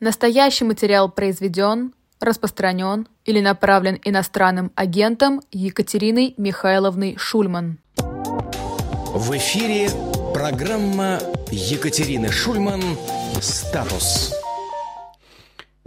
Настоящий материал произведен, распространен или направлен иностранным агентом Екатериной Михайловной Шульман. В эфире программа Екатерины Шульман «Статус».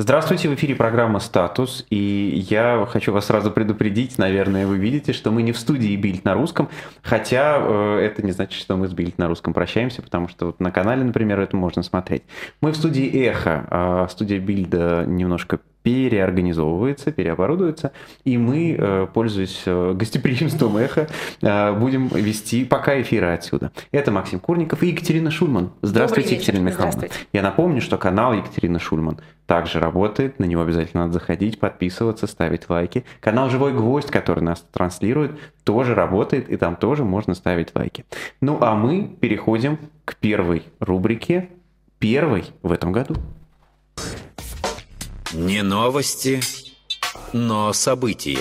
Здравствуйте, в эфире программа «Статус», и я хочу вас сразу предупредить, наверное, вы видите, что мы не в студии «Бильд на русском», хотя э, это не значит, что мы с «Бильд на русском» прощаемся, потому что вот на канале, например, это можно смотреть. Мы в студии «Эхо», а студия «Бильда» немножко переорганизовывается, переоборудуется, и мы, э, пользуясь э, гостеприимством эхо, э, будем вести пока эфиры отсюда. Это Максим Курников и Екатерина Шульман. Здравствуйте, Екатерина Михайловна. Здравствуйте. Я напомню, что канал Екатерина Шульман также работает, на него обязательно надо заходить, подписываться, ставить лайки. Канал «Живой гвоздь», который нас транслирует, тоже работает, и там тоже можно ставить лайки. Ну а мы переходим к первой рубрике, первой в этом году. Не новости, но события.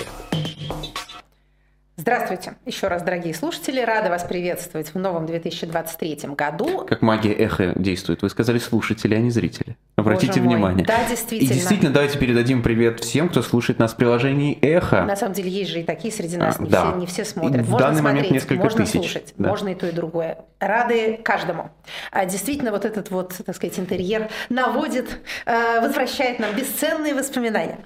Здравствуйте еще раз, дорогие слушатели. Рада вас приветствовать в новом 2023 году. Как магия эхо действует. Вы сказали слушатели, а не зрители. Обратите Боже внимание. Мой. Да, действительно. И действительно, давайте передадим привет всем, кто слушает нас в приложении «Эхо». На самом деле, есть же и такие среди нас, а, не, да. все, не все смотрят. В можно данный смотреть, момент несколько можно тысяч. слушать, Да. можно и то, и другое. Рады каждому. А, Действительно, вот этот вот, так сказать, интерьер наводит, э, возвращает нам бесценные воспоминания.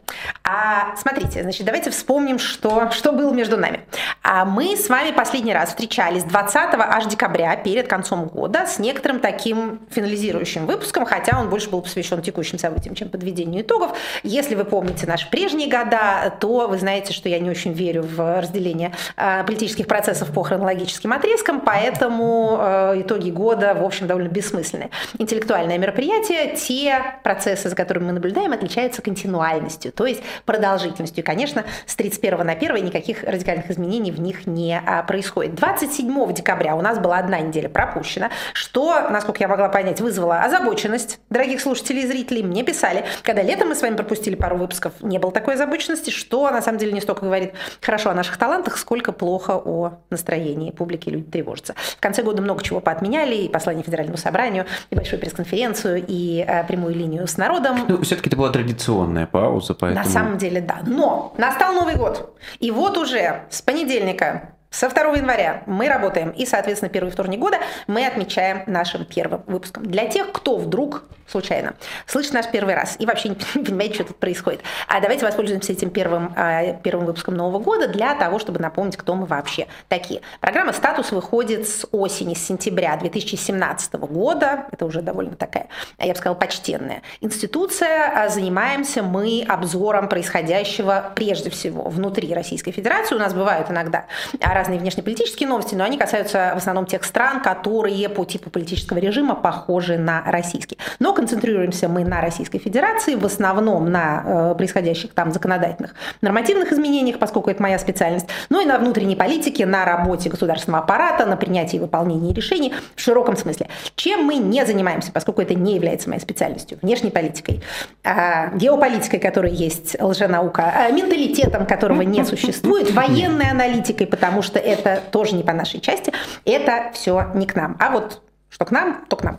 А смотрите, значит, давайте вспомним, что, что было между нами. А мы с вами последний раз встречались 20 аж декабря перед концом года с некоторым таким финализирующим выпуском, хотя он больше был посвящен текущим событиям, чем подведению итогов. Если вы помните наши прежние года, то вы знаете, что я не очень верю в разделение э, политических процессов по хронологическим отрезкам, поэтому э, итоги года, в общем, довольно бессмысленные. Интеллектуальное мероприятие, те процессы, за которыми мы наблюдаем, отличаются континуальностью, то есть продолжительностью. И, конечно, с 31 на 1 никаких радикальных изменений в них не а, происходит. 27 декабря у нас была одна неделя пропущена, что, насколько я могла понять, вызвало озабоченность дорогих слушателей и зрителей. Мне писали, когда летом мы с вами пропустили пару выпусков, не было такой озабоченности, что на самом деле не столько говорит хорошо о наших талантах, сколько плохо о настроении публики, люди тревожатся. В конце года много чего поотменяли, и послание Федеральному собранию, и большую пресс-конференцию, и э, прямую линию с народом. Ну, все-таки это была традиционная пауза, поэтому... На самом деле, да. Но настал Новый год. И вот уже с понедельника со 2 января мы работаем, и, соответственно, первый вторник года мы отмечаем нашим первым выпуском. Для тех, кто вдруг случайно слышит наш первый раз и вообще не понимает, что тут происходит, а давайте воспользуемся этим первым, а, первым выпуском Нового года для того, чтобы напомнить, кто мы вообще такие. Программа «Статус» выходит с осени, с сентября 2017 года. Это уже довольно такая, я бы сказала, почтенная институция. А Занимаемся мы обзором происходящего прежде всего внутри Российской Федерации. У нас бывают иногда разные внешнеполитические новости, но они касаются в основном тех стран, которые по типу политического режима похожи на российский. Но концентрируемся мы на Российской Федерации, в основном на э, происходящих там законодательных нормативных изменениях, поскольку это моя специальность, но и на внутренней политике, на работе государственного аппарата, на принятии и выполнении решений в широком смысле. Чем мы не занимаемся, поскольку это не является моей специальностью, внешней политикой, э, геополитикой, которая есть лженаука, э, менталитетом, которого не существует, военной аналитикой, потому что это тоже не по нашей части, это все не к нам. А вот что к нам, то к нам.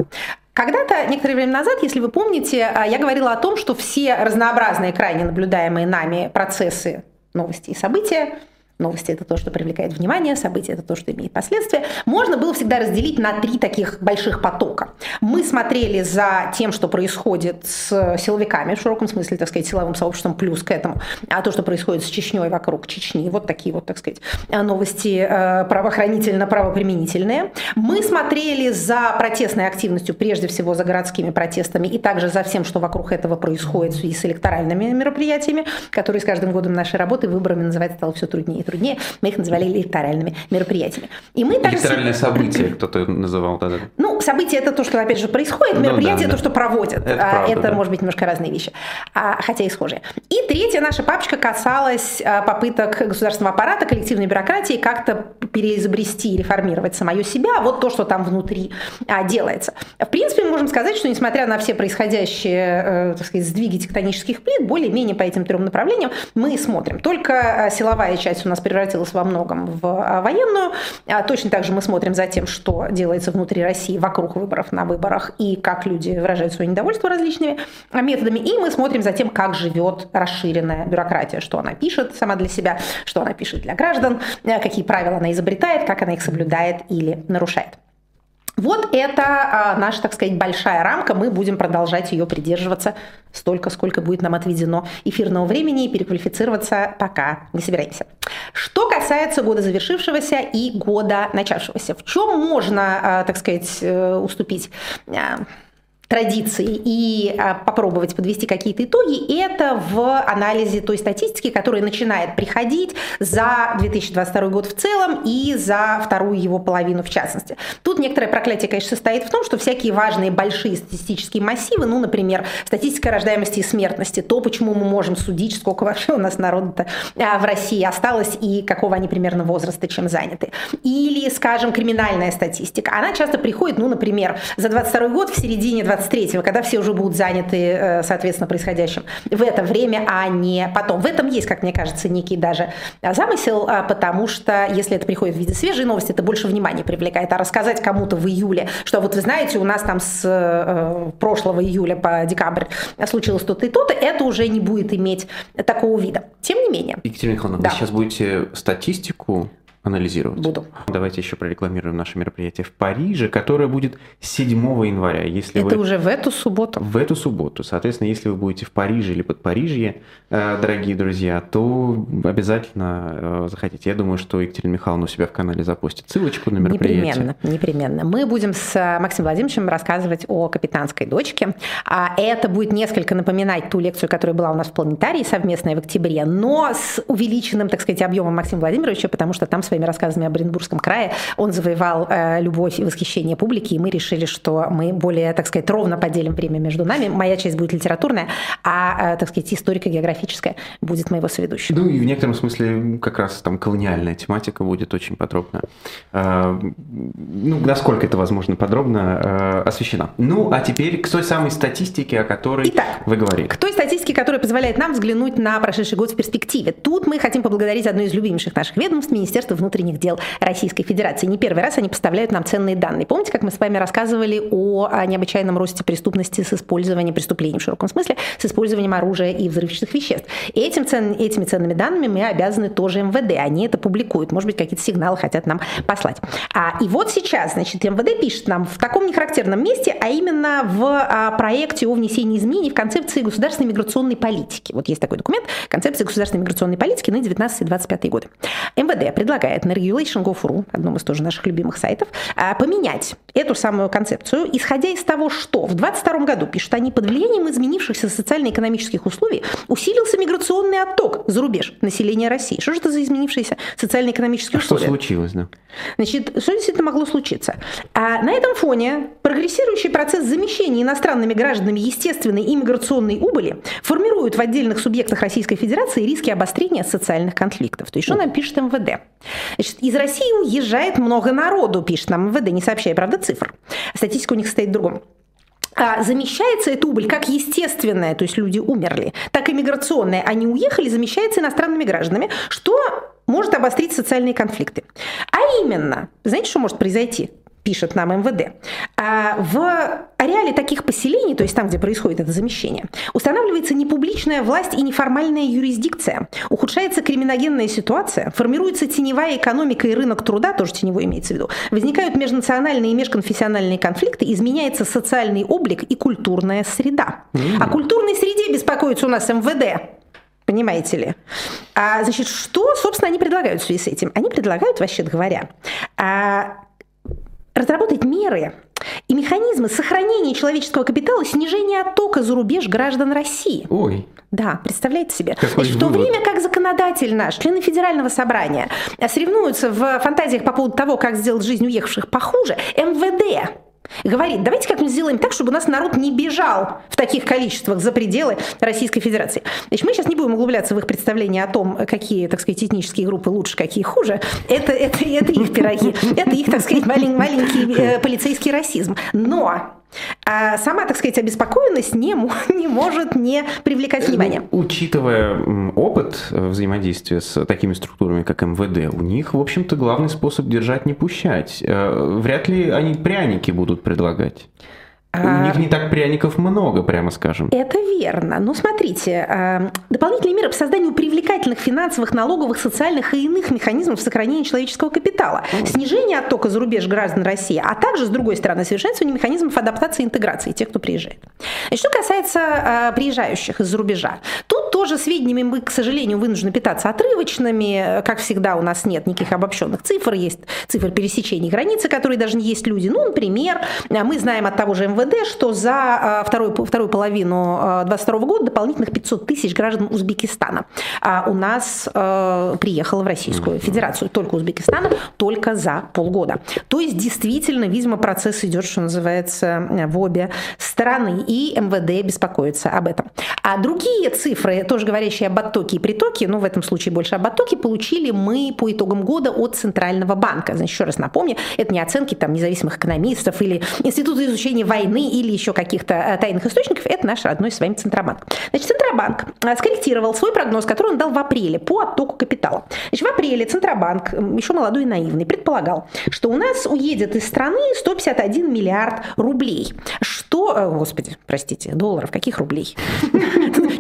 Когда-то, некоторое время назад, если вы помните, я говорила о том, что все разнообразные, крайне наблюдаемые нами процессы, новости и события Новости – это то, что привлекает внимание, события – это то, что имеет последствия. Можно было всегда разделить на три таких больших потока. Мы смотрели за тем, что происходит с силовиками, в широком смысле, так сказать, силовым сообществом, плюс к этому, а то, что происходит с Чечней вокруг Чечни. Вот такие вот, так сказать, новости э, правоохранительно-правоприменительные. Мы смотрели за протестной активностью, прежде всего за городскими протестами, и также за всем, что вокруг этого происходит в связи с электоральными мероприятиями, которые с каждым годом нашей работы выборами называть стало все труднее труднее. Мы их называли электоральными мероприятиями. И мы также... Электоральное событие кто-то называл тогда. Ну, событие это то, что, опять же, происходит, мероприятие ну, да, то, что проводят. Это, а, правда, это да. может быть, немножко разные вещи, а, хотя и схожие. И третья наша папочка касалась а, попыток государственного аппарата, коллективной бюрократии как-то переизобрести и реформировать самое себя, вот то, что там внутри а, делается. В принципе, мы можем сказать, что несмотря на все происходящие, э, так сказать, сдвиги тектонических плит, более-менее по этим трем направлениям мы смотрим. Только а, силовая часть у нас нас превратилась во многом в а, военную. А точно так же мы смотрим за тем, что делается внутри России вокруг выборов, на выборах, и как люди выражают свое недовольство различными методами. И мы смотрим за тем, как живет расширенная бюрократия, что она пишет сама для себя, что она пишет для граждан, какие правила она изобретает, как она их соблюдает или нарушает. Вот это а, наша, так сказать, большая рамка. Мы будем продолжать ее придерживаться столько, сколько будет нам отведено эфирного времени и переквалифицироваться пока не собираемся. Что касается года завершившегося и года начавшегося, в чем можно, а, так сказать, э, уступить а, традиции и а, попробовать подвести какие-то итоги, это в анализе той статистики, которая начинает приходить за 2022 год в целом и за вторую его половину в частности. Тут некоторое проклятие, конечно, состоит в том, что всякие важные большие статистические массивы, ну, например, статистика рождаемости и смертности, то, почему мы можем судить, сколько вообще у нас народа а, в России осталось и какого они примерно возраста, чем заняты. Или, скажем, криминальная статистика. Она часто приходит, ну, например, за 22 год в середине 23-го, когда все уже будут заняты, э, соответственно, происходящим в это время, а не потом. В этом есть, как мне кажется, некий даже замысел, а, потому что если это приходит в виде свежей новости, это больше внимания привлекает. А рассказать кому-то в июле, что вот вы знаете, у нас там с э, прошлого июля по декабрь случилось то-то и то-то, это уже не будет иметь такого вида. Тем не менее. Екатерина Михайловна, да. вы сейчас будете статистику анализировать. Буду. Давайте еще прорекламируем наше мероприятие в Париже, которое будет 7 января. Если Это вы... уже в эту субботу. В эту субботу. Соответственно, если вы будете в Париже или под Парижье, э, дорогие друзья, то обязательно э, заходите. Я думаю, что Екатерина Михайловна у себя в канале запустит ссылочку на мероприятие. Непременно, непременно. Мы будем с э, Максимом Владимировичем рассказывать о капитанской дочке. А это будет несколько напоминать ту лекцию, которая была у нас в планетарии совместная в октябре, но с увеличенным, так сказать, объемом Максима Владимировича, потому что там с своими рассказами о Бренбургском крае он завоевал э, любовь и восхищение публики, и мы решили, что мы более, так сказать, ровно поделим время между нами. Моя часть будет литературная, а, э, так сказать, историко-географическая будет моего соведущего. Ну и в некотором смысле как раз там колониальная тематика будет очень подробно, э, ну, насколько это возможно, подробно освещена. Ну, а теперь к той самой статистике, о которой Итак, вы говорили. К той статистике, которая позволяет нам взглянуть на прошедший год в перспективе. Тут мы хотим поблагодарить одно из любимейших наших ведомств, Министерство внутренних дел Российской Федерации. Не первый раз они поставляют нам ценные данные. Помните, как мы с вами рассказывали о, необычайном росте преступности с использованием преступлений в широком смысле, с использованием оружия и взрывчатых веществ. Этим цен, этими ценными данными мы обязаны тоже МВД. Они это публикуют. Может быть, какие-то сигналы хотят нам послать. А, и вот сейчас, значит, МВД пишет нам в таком нехарактерном месте, а именно в а, проекте о внесении изменений в концепции государственной миграционной политики. Вот есть такой документ, концепция государственной миграционной политики на 19-25 годы. МВД предлагает на регион Regulation.gov.ru, одном из тоже наших любимых сайтов, а, поменять эту самую концепцию, исходя из того, что в 2022 году, пишут они, под влиянием изменившихся социально-экономических условий усилился миграционный отток за рубеж населения России. Что же это за изменившиеся социально-экономические а условия? Что случилось, да? Значит, что действительно могло случиться? А на этом фоне прогрессирующий процесс замещения иностранными гражданами естественной иммиграционной убыли формирует в отдельных субъектах Российской Федерации риски обострения социальных конфликтов. То есть, что нам пишет МВД? Значит, из России уезжает много народу, пишет нам МВД, не сообщая, правда, цифр. Статистика у них состоит в другом. А замещается эта убыль как естественная, то есть люди умерли, так и миграционная. Они уехали, замещается иностранными гражданами, что может обострить социальные конфликты. А именно, знаете, что может произойти? Пишет нам МВД, а в ареале таких поселений, то есть там, где происходит это замещение, устанавливается непубличная власть и неформальная юрисдикция, ухудшается криминогенная ситуация, формируется теневая экономика и рынок труда, тоже теневой имеется в виду, возникают межнациональные и межконфессиональные конфликты, изменяется социальный облик и культурная среда. Mm-hmm. О культурной среде беспокоится у нас МВД. Понимаете ли? А, значит, что, собственно, они предлагают в связи с этим? Они предлагают, вообще говоря, а, разработать меры и механизмы сохранения человеческого капитала, снижения оттока за рубеж граждан России. Ой. Да, представляете себе. Какой Значит, в то время как законодатель наш, члены федерального собрания соревнуются в фантазиях по поводу того, как сделать жизнь уехавших похуже, МВД говорит, давайте как-нибудь сделаем так, чтобы у нас народ не бежал в таких количествах за пределы Российской Федерации. Значит, мы сейчас не будем углубляться в их представление о том, какие, так сказать, этнические группы лучше, какие хуже. Это, это, это их пироги, это их, так сказать, малень, маленький э, полицейский расизм. Но А сама, так сказать, обеспокоенность не, не может не привлекать. Ну, учитывая опыт э, взаимодействия с такими структурами, как МВД, у них, в общем-то, главный способ держать не пущать. Э, вряд ли они пряники будут предлагать. У них не так пряников много, прямо скажем. Это верно. Ну, смотрите, а, дополнительные меры по созданию привлекательных финансовых, налоговых, социальных и иных механизмов сохранения человеческого капитала, снижение оттока за рубеж граждан России, а также, с другой стороны, совершенствование механизмов адаптации и интеграции тех, кто приезжает. Что касается а, приезжающих из-за рубежа, тут тоже сведениями мы, к сожалению, вынуждены питаться отрывочными. Как всегда, у нас нет никаких обобщенных цифр, есть цифры пересечения границы, которые даже не есть люди. Ну, например, мы знаем от того же МВД, МВД, что за а, вторую, вторую половину 2022 а, года дополнительных 500 тысяч граждан Узбекистана а у нас приехало в Российскую Федерацию. Только Узбекистана, только за полгода. То есть действительно, видимо, процесс идет, что называется, в обе стороны. И МВД беспокоится об этом. А другие цифры, тоже говорящие об оттоке и притоке, ну в этом случае больше об оттоке, получили мы по итогам года от Центрального банка. Значит, еще раз напомню, это не оценки там независимых экономистов или Института изучения войны войны или еще каких-то э, тайных источников, это наш родной с вами Центробанк. Значит, Центробанк э, скорректировал свой прогноз, который он дал в апреле по оттоку капитала. Значит, в апреле Центробанк, еще молодой и наивный, предполагал, что у нас уедет из страны 151 миллиард рублей. Что, э, господи, простите, долларов, каких рублей?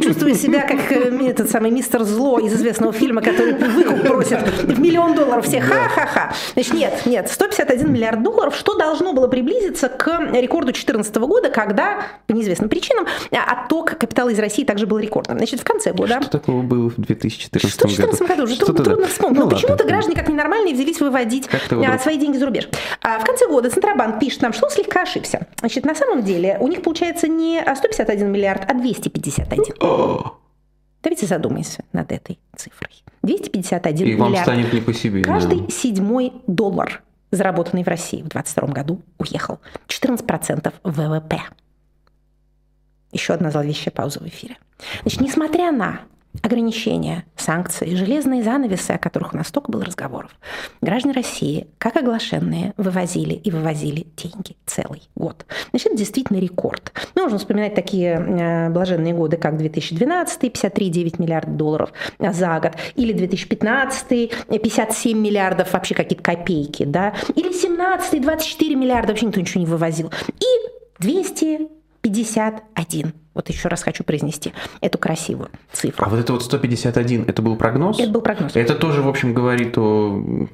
Чувствую себя как этот самый мистер Зло из известного фильма, который выкуп просит в миллион долларов всех. Ха-ха-ха. Значит, нет, нет, 151 миллиард долларов, что должно было приблизиться к рекорду 14 2014 года, когда по неизвестным причинам отток капитала из России также был рекордным. Значит, в конце года... Что такого было в 2014 что году? Что в 2014 году? Уже трудно, трудно вспомнить. Ну, Но почему-то граждане как ненормальные взялись выводить а, свои деньги за рубеж. А в конце года Центробанк пишет нам, что он слегка ошибся. Значит, на самом деле у них получается не 151 миллиард, а 251. Давайте задумаемся над этой цифрой. 251 И миллиард. вам станет не по себе. Каждый да. седьмой доллар заработанный в России в 2022 году, уехал. 14% ВВП. Еще одна зловещая пауза в эфире. Значит, несмотря на ограничения, санкции, железные занавесы, о которых у нас столько было разговоров. Граждане России, как оглашенные, вывозили и вывозили деньги целый год. Значит, это действительно рекорд. Мы можем вспоминать такие э, блаженные годы, как 2012, 53,9 миллиардов долларов за год, или 2015, 57 миллиардов, вообще какие-то копейки, да, или 17, 24 миллиарда, вообще никто ничего не вывозил, и 251 вот еще раз хочу произнести эту красивую цифру. А вот это вот 151, это был прогноз? Это был прогноз. Это тоже, в общем, говорит о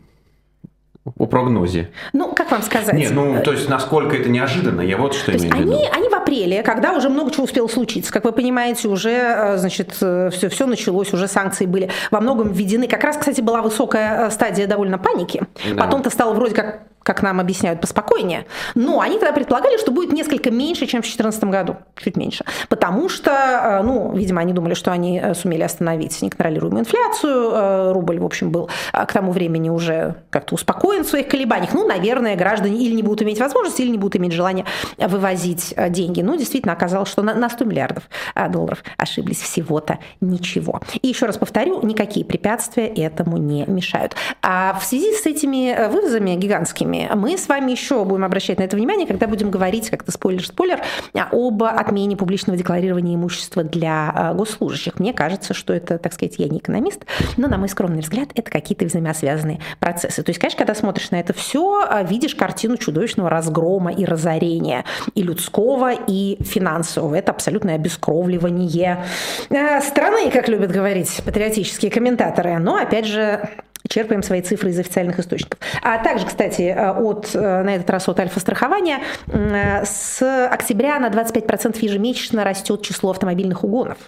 о прогнозе. Ну, как вам сказать? Нет, ну, то есть, насколько это неожиданно, я вот что то имею в виду. Они, они в апреле, когда уже много чего успело случиться, как вы понимаете, уже, э, значит, все, э, все началось, уже санкции были во многом введены. Как раз, кстати, была высокая э, стадия довольно паники. Да. Потом-то стало вроде как как нам объясняют, поспокойнее. Но они тогда предполагали, что будет несколько меньше, чем в 2014 году, чуть меньше. Потому что, э, ну, видимо, они думали, что они э, сумели остановить неконтролируемую инфляцию. Э, рубль, в общем, был к тому времени уже как-то успокоен в своих колебаниях. Ну, наверное, граждане или не будут иметь возможности, или не будут иметь желания вывозить деньги. Ну, действительно, оказалось, что на 100 миллиардов долларов ошиблись всего-то ничего. И еще раз повторю, никакие препятствия этому не мешают. А в связи с этими вывозами гигантскими суммами. Мы с вами еще будем обращать на это внимание, когда будем говорить, как-то спойлер-спойлер, об отмене публичного декларирования имущества для а, госслужащих. Мне кажется, что это, так сказать, я не экономист, но, на мой скромный взгляд, это какие-то взаимосвязанные процессы. То есть, конечно, когда смотришь на это все, а, видишь картину чудовищного разгрома и разорения и людского, и финансового. Это абсолютное обескровливание а, страны, как любят говорить патриотические комментаторы. Но, опять же, черпаем свои цифры из официальных источников. А также, кстати, э, от, э, на этот раз от альфа-страхования, э, с октября на 25% ежемесячно растет число автомобильных угонов.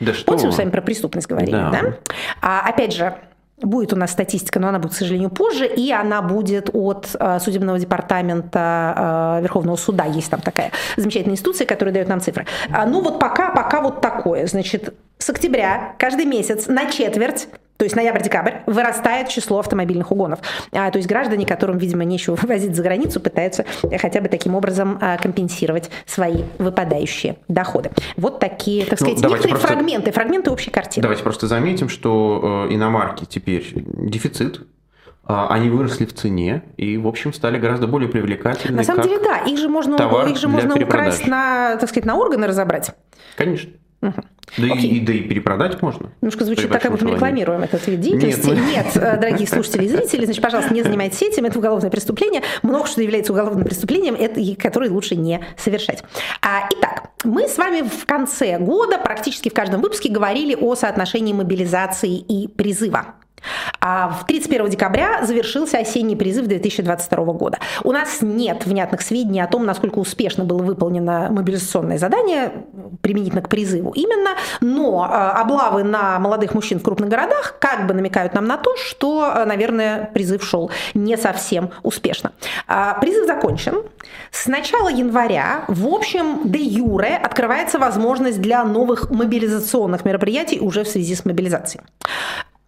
Да что? Помните, мы с вами про преступность говорили, да? да? А, опять же, Будет у нас статистика, но она будет, к сожалению, позже, и она будет от судебного департамента Верховного суда. Есть там такая замечательная институция, которая дает нам цифры. А, ну вот пока, пока вот такое. Значит, с октября каждый месяц на четверть то есть ноябрь-декабрь, вырастает число автомобильных угонов. А, то есть граждане, которым, видимо, нечего вывозить за границу, пытаются хотя бы таким образом а, компенсировать свои выпадающие доходы. Вот такие, так ну, сказать, ну, некоторые просто, фрагменты, фрагменты общей картины. Давайте просто заметим, что э, иномарки теперь дефицит а, они выросли в цене и, в общем, стали гораздо более привлекательны. На самом деле, да, их же можно, их же можно украсть на, так сказать, на органы разобрать. Конечно. Угу. Да и, и, да и перепродать можно. Немножко звучит так, как будто мы рекламируем этот вид деятельности. Нет, мы... Нет, э, дорогие слушатели и зрители, значит, пожалуйста, не занимайтесь этим, это уголовное преступление. Много что является уголовным преступлением, это, которое лучше не совершать. А, итак, мы с вами в конце года практически в каждом выпуске говорили о соотношении мобилизации и призыва. А в 31 декабря завершился осенний призыв 2022 года. У нас нет внятных сведений о том, насколько успешно было выполнено мобилизационное задание применительно к призыву именно, но а, облавы на молодых мужчин в крупных городах как бы намекают нам на то, что, а, наверное, призыв шел не совсем успешно. А, призыв закончен. С начала января, в общем, де юре открывается возможность для новых мобилизационных мероприятий уже в связи с мобилизацией.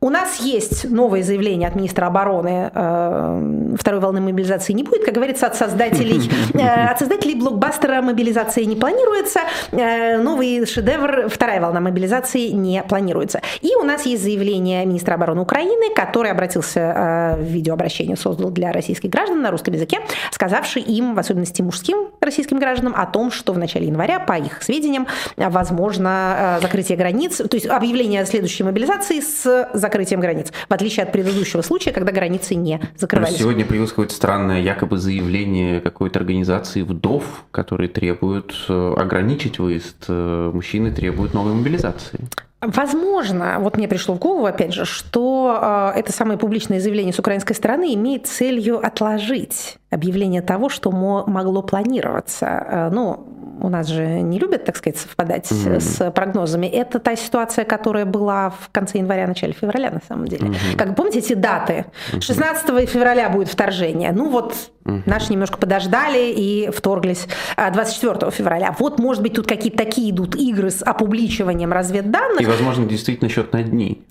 У нас есть новое заявление от министра обороны. Э, второй волны мобилизации не будет. Как говорится, от создателей, э, от создателей блокбастера мобилизации не планируется. Э, новый шедевр, вторая волна мобилизации не планируется. И у нас есть заявление министра обороны Украины, который обратился в видеообращение, создал для российских граждан на русском языке, сказавший им, в особенности мужским российским гражданам, о том, что в начале января, по их сведениям, возможно закрытие границ, то есть объявление следующей мобилизации с закрытием закрытием границ, в отличие от предыдущего случая, когда границы не закрывались. Сегодня появилось какое-то странное якобы заявление какой-то организации вдов, которые требуют э, ограничить выезд. Э, мужчины требуют новой мобилизации. Возможно, вот мне пришло в голову, опять же, что э, это самое публичное заявление с украинской стороны имеет целью отложить объявление того, что могло планироваться. Э, ну, у нас же не любят, так сказать, совпадать mm-hmm. с прогнозами. Это та ситуация, которая была в конце января, начале февраля, на самом деле. Mm-hmm. Как помните эти даты? 16 февраля будет вторжение. Ну вот mm-hmm. наши немножко подождали и вторглись 24 а, февраля. Вот, может быть, тут какие-то такие идут игры с опубличиванием разведданных. И, возможно, действительно счет на дни.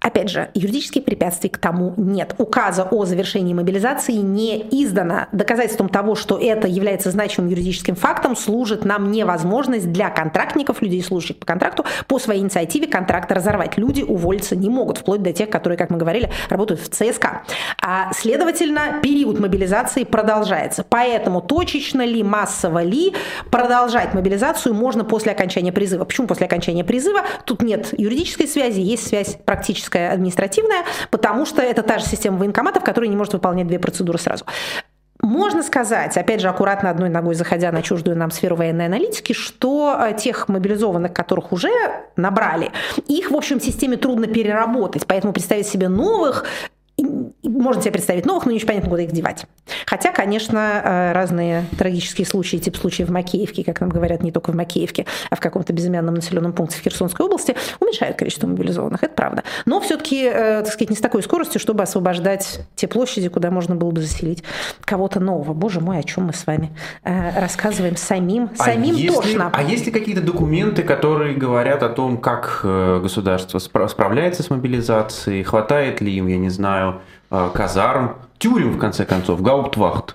Опять же, юридических препятствий к тому нет. Указа о завершении мобилизации не издано. Доказательством того, что это является значимым юридическим фактом, служит нам невозможность для контрактников, людей, служащих по контракту, по своей инициативе контракт разорвать. Люди уволиться не могут, вплоть до тех, которые, как мы говорили, работают в ЦСКА. А, следовательно, период мобилизации продолжается. Поэтому точечно ли, массово ли продолжать мобилизацию можно после окончания призыва. Почему после окончания призыва? Тут нет юридической связи, есть связь практически юридическая, административная, потому что это та же система военкоматов, которая не может выполнять две процедуры сразу. Можно сказать, опять же, аккуратно одной ногой заходя на чуждую нам сферу военной аналитики, что э, тех мобилизованных, которых уже набрали, их, в общем, в системе трудно переработать. Поэтому представить себе новых можно себе представить новых, но не очень понятно, куда их девать. Хотя, конечно, э, разные трагические случаи, тип случаев в Макеевке, как нам говорят, не только в Макеевке, а в каком-то безымянном населенном пункте в Херсонской области, уменьшают количество мобилизованных, это правда. Но все-таки, э, так сказать, не с такой скоростью, чтобы освобождать те площади, куда можно было бы заселить кого-то нового. Боже мой, о чем мы с вами э, рассказываем самим, а самим если, тошно. А есть ли какие-то документы, которые говорят о том, как государство справляется с мобилизацией, хватает ли им, я не знаю, казарм, тюрем, в конце концов, гауптвахт.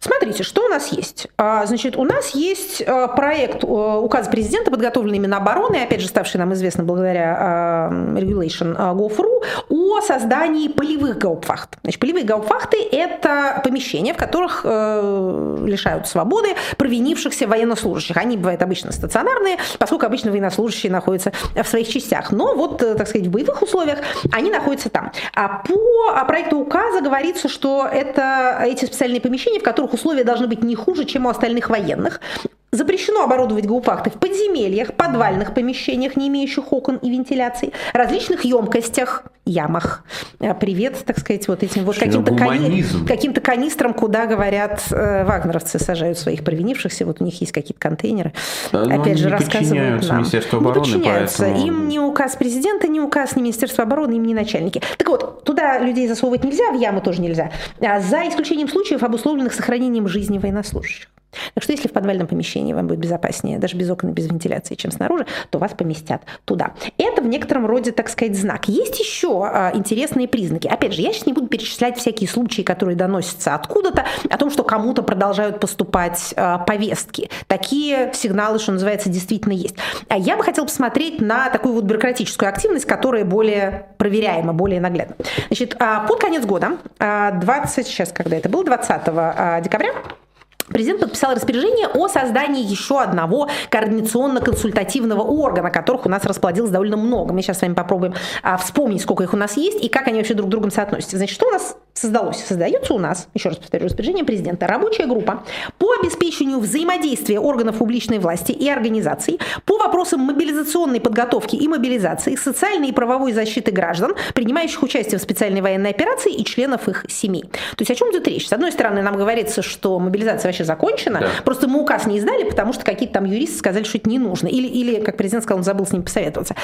Смотрите, что у нас есть. А, значит, у нас есть а, проект а, указа президента, подготовленный Минобороны, опять же, ставший нам известным благодаря Regulation Gov.ru, о создании полевых гаупфахт. Значит, полевые гаупфахты – это помещения, в которых э, лишают свободы провинившихся военнослужащих. Они бывают обычно стационарные, поскольку обычно военнослужащие находятся в своих частях. Но вот, э, так сказать, в боевых условиях они находятся там. А по проекту указа говорится, что это эти специальные помещения, в которых которых условия должны быть не хуже, чем у остальных военных. Запрещено оборудовать гауфахты в подземельях, подвальных помещениях, не имеющих окон и вентиляции, различных емкостях, ямах. Э, привет, так сказать, вот этим вот каким-то кани... каким канистрам, куда, говорят, э, вагнеровцы сажают своих провинившихся. Вот у них есть какие-то контейнеры. Да, Опять же, рассказывают нам. Министерству обороны, не подчиняются. Поэтому... Им ни указ президента, ни указ ни Министерства обороны, им ни начальники. Так вот, туда людей засовывать нельзя, в ямы тоже нельзя. А за исключением случаев, обусловленных сохранением жизни военнослужащих. Так что если в подвальном помещении вам будет безопаснее, даже без окон и без вентиляции, чем снаружи, то вас поместят туда. Это в некотором роде, так сказать, знак. Есть еще а, интересные признаки. Опять же, я сейчас не буду перечислять всякие случаи, которые доносятся откуда-то, о том, что кому-то продолжают поступать а, повестки. Такие сигналы, что называется, действительно есть. А я бы хотела посмотреть на такую вот бюрократическую активность, которая более проверяема, более наглядна. Значит, а, под конец года, 20, сейчас когда это было, 20 декабря, Президент подписал распоряжение о создании еще одного координационно-консультативного органа, которых у нас расплодилось довольно много. Мы сейчас с вами попробуем а, вспомнить, сколько их у нас есть и как они вообще друг к другу соотносятся. Значит, что у нас создалось? Создается у нас, еще раз повторю, распоряжение президента, рабочая группа по обеспечению взаимодействия органов публичной власти и организаций по вопросам мобилизационной подготовки и мобилизации, социальной и правовой защиты граждан, принимающих участие в специальной военной операции и членов их семей. То есть о чем идет речь? С одной стороны, нам говорится, что мобилизация вообще закончена, да. просто мы указ не издали, потому что какие-то там юристы сказали, что это не нужно. Или, или как президент сказал, он забыл с ним посоветоваться.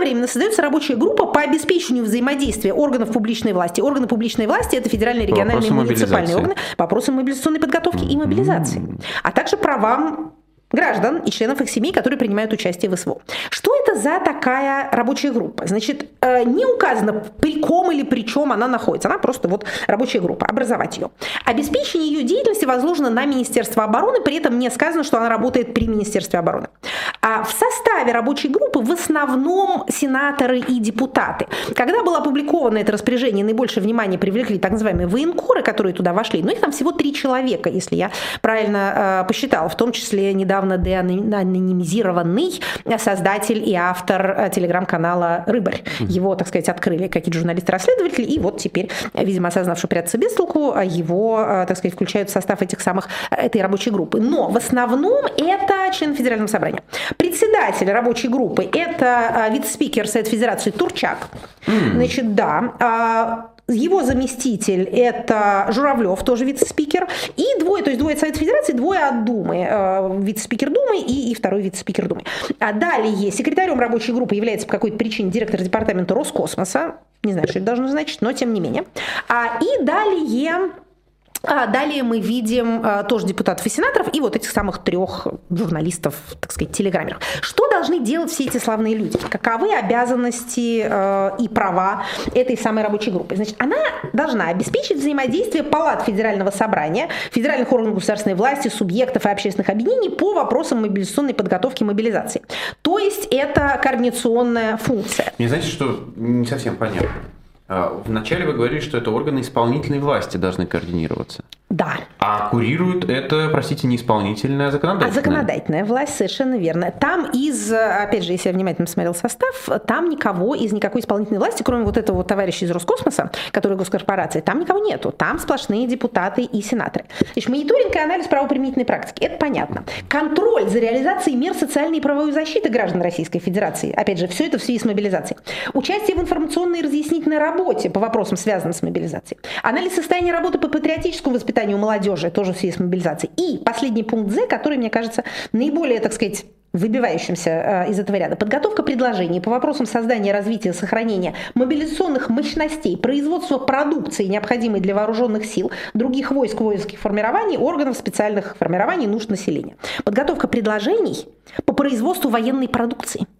Одновременно создается рабочая группа по обеспечению взаимодействия органов публичной власти. Органы публичной власти – это федеральные, региональные и муниципальные органы. Вопросы мобилизационной подготовки и мобилизации. А также правам граждан и членов их семей, которые принимают участие в СВО. Что это за такая рабочая группа? Значит, э, не указано, при ком или при чем она находится. Она просто вот рабочая группа, образовать ее. Обеспечение ее деятельности возложено на Министерство обороны, при этом не сказано, что она работает при Министерстве обороны. А в составе рабочей группы в основном сенаторы и депутаты. Когда было опубликовано это распоряжение, наибольшее внимание привлекли так называемые военкоры, которые туда вошли. Но их там всего три человека, если я правильно э, посчитала, в том числе недавно недавно деанонимизированный создатель и автор э, телеграм-канала «Рыбарь». Его, так сказать, открыли какие-то журналисты-расследователи, и вот теперь, видимо, осознав, что прятаться без толку, а его, э, так сказать, включают в состав этих самых, э, этой рабочей группы. Но в основном это член Федерального собрания. Председатель рабочей группы – это вице-спикер Совета Федерации Турчак. Mm. Значит, да. Его заместитель – это Журавлев, тоже вице-спикер, и двое, то есть двое от Совета Федерации, двое от Думы, э, вице-спикер Думы и, и второй вице-спикер Думы. А далее секретарем рабочей группы является по какой-то причине директор департамента Роскосмоса, не знаю, что это должно значить, но тем не менее. А, и далее далее мы видим а, тоже депутатов и сенаторов и вот этих самых трех журналистов, так сказать, телеграммеров. Что должны делать все эти славные люди? Каковы обязанности а, и права этой самой рабочей группы? Значит, она должна обеспечить взаимодействие палат Федерального собрания, федеральных органов государственной власти, субъектов и общественных объединений по вопросам мобилизационной подготовки и мобилизации. То есть это координационная функция. Мне знаете, что не совсем понятно. А, вначале вы говорили, что это органы исполнительной власти должны координироваться. Да. А курирует это, простите, не исполнительная, а законодательная? А законодательная власть, совершенно верно. Там из, опять же, если я внимательно смотрел состав, там никого из никакой исполнительной власти, кроме вот этого товарища из Роскосмоса, который госкорпорация, там никого нету. Там сплошные депутаты и сенаторы. Значит, мониторинг и анализ правоприменительной практики, это понятно. Контроль за реализацией мер социальной и правовой защиты граждан Российской Федерации, опять же, все это в связи с мобилизацией. Участие в информационной и разъяснительной работе по вопросам, связанным с мобилизацией. Анализ состояния работы по патриотическому воспитанию воспитанию молодежи, тоже в связи с мобилизацией. И последний пункт З, который, мне кажется, наиболее, так сказать, выбивающимся э, из этого ряда. Подготовка предложений по вопросам создания, развития, сохранения мобилизационных мощностей, производства продукции, необходимой для вооруженных сил, других войск, воинских формирований, органов специальных формирований, нужд населения. Подготовка предложений по производству военной продукции –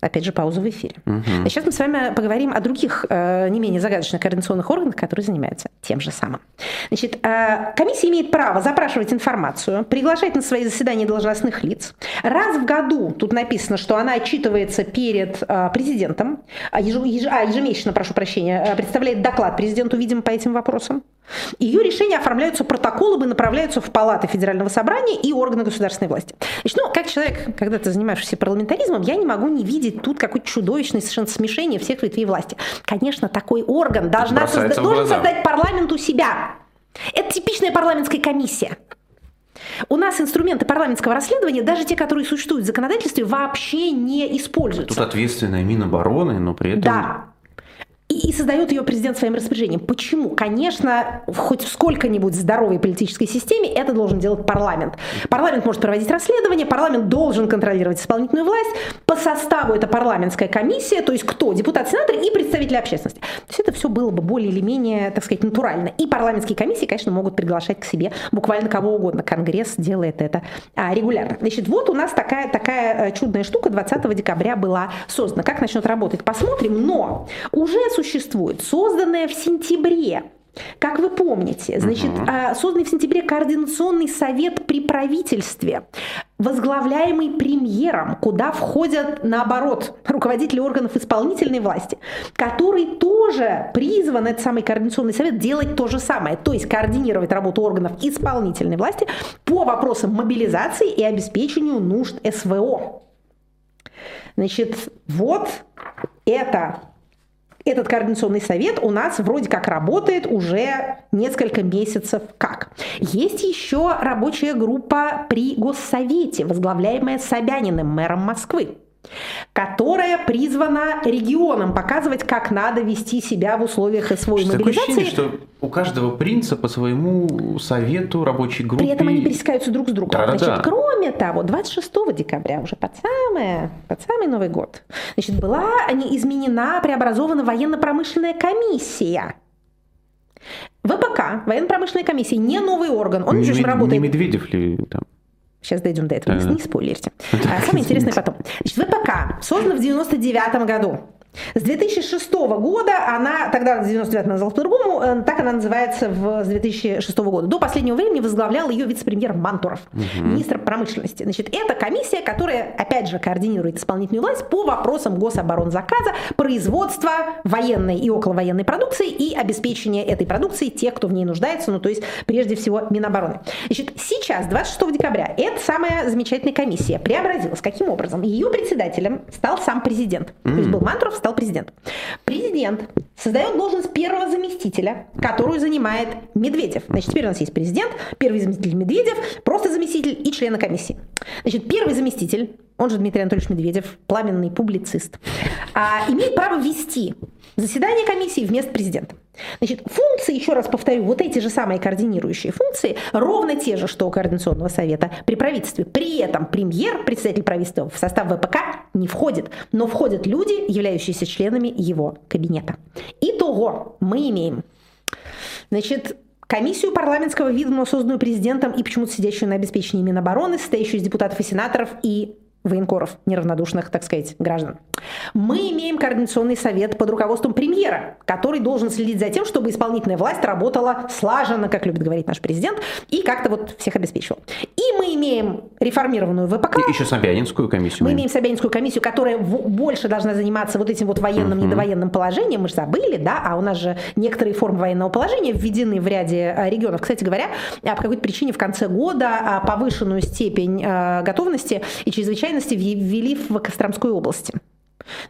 Опять же, пауза в эфире. Угу. А сейчас мы с вами поговорим о других э, не менее загадочных координационных органах, которые занимаются тем же самым. Значит, э, комиссия имеет право запрашивать информацию, приглашать на свои заседания должностных лиц. Раз в году, тут написано, что она отчитывается перед э, президентом, а, еж, еж, а ежемесячно, прошу прощения, э, представляет доклад президенту, видимо, по этим вопросам. Ее решения оформляются протоколом и направляются в палаты Федерального собрания и органы государственной власти. Значит, ну, как человек, когда-то занимавшийся парламентаризмом, я не могу не видеть тут какое-то чудовищное совершенно смешение всех ветвей власти. Конечно, такой орган должна созда- должен создать парламент у себя. Это типичная парламентская комиссия. У нас инструменты парламентского расследования, даже те, которые существуют в законодательстве, вообще не используются. Тут ответственная Минобороны, но при этом... Да. И создает ее президент своим распоряжением. Почему? Конечно, хоть в сколько-нибудь здоровой политической системе это должен делать парламент. Парламент может проводить расследование, парламент должен контролировать исполнительную власть. По составу это парламентская комиссия, то есть кто? Депутат, сенатор и представители общественности. То есть это все было бы более или менее, так сказать, натурально. И парламентские комиссии, конечно, могут приглашать к себе буквально кого угодно. Конгресс делает это а, регулярно. Значит, вот у нас такая, такая э, чудная штука 20 декабря была создана. Как начнет работать, посмотрим. Но уже существует созданная в сентябре как вы помните, значит, uh созданный в сентябре Координационный совет при правительстве, возглавляемый премьером, куда входят, наоборот, руководители органов исполнительной власти, который тоже призван, этот самый Координационный совет, делать то же самое, то есть координировать работу органов исполнительной власти по вопросам мобилизации и обеспечению нужд СВО. Значит, вот это этот координационный совет у нас вроде как работает уже несколько месяцев как. Есть еще рабочая группа при Госсовете, возглавляемая Собяниным, мэром Москвы которая призвана регионам показывать, как надо вести себя в условиях СВО и мобилизации. Такое ощущение, что у каждого принца по своему совету, рабочей группе... При этом они пересекаются друг с другом. Да, Значит, да. кроме того, 26 декабря, уже под, самое, под самый Новый год, значит, была изменена, преобразована военно-промышленная комиссия. ВПК, военно-промышленная комиссия, не новый орган, он не, не работает. Не Медведев ли там? Сейчас дойдем до этого, не, не спойлерите. А, самое интересное потом. Значит, ВПК создана в 99 году. С 2006 года она, тогда в 99 называлась по-другому, так она называется в, с 2006 года. До последнего времени возглавлял ее вице-премьер Мантуров, угу. министр промышленности. Значит, это комиссия, которая, опять же, координирует исполнительную власть по вопросам гособоронзаказа, производства военной и околовоенной продукции и обеспечения этой продукции тех, кто в ней нуждается, ну, то есть, прежде всего, Минобороны. Значит, сейчас, 26 декабря, эта самая замечательная комиссия преобразилась. Каким образом? Ее председателем стал сам президент. Mm. То есть был Мантуров, стал президент. Президент создает должность первого заместителя, которую занимает Медведев. Значит, теперь у нас есть президент, первый заместитель Медведев, просто заместитель и члены комиссии. Значит, первый заместитель, он же Дмитрий Анатольевич Медведев, пламенный публицист, а, имеет право вести заседание комиссии вместо президента. Значит, функции, еще раз повторю, вот эти же самые координирующие функции, ровно те же, что у Координационного совета при правительстве. При этом премьер, председатель правительства в состав ВПК не входит, но входят люди, являющиеся членами его кабинета. Итого мы имеем, значит, Комиссию парламентского вида, созданную президентом и почему-то сидящую на обеспечении Минобороны, состоящую из депутатов и сенаторов и военкоров, неравнодушных, так сказать, граждан. Мы имеем координационный совет под руководством премьера, который должен следить за тем, чтобы исполнительная власть работала слаженно, как любит говорить наш президент, и как-то вот всех обеспечивал. И мы имеем реформированную ВПК. И еще Собянинскую комиссию. Мы имеем Собянинскую комиссию, которая больше должна заниматься вот этим вот военным, uh-huh. недовоенным положением. Мы же забыли, да, а у нас же некоторые формы военного положения введены в ряде а, регионов. Кстати говоря, по какой-то причине в конце года а, повышенную степень готовности и чрезвычайности ввели в Костромской области.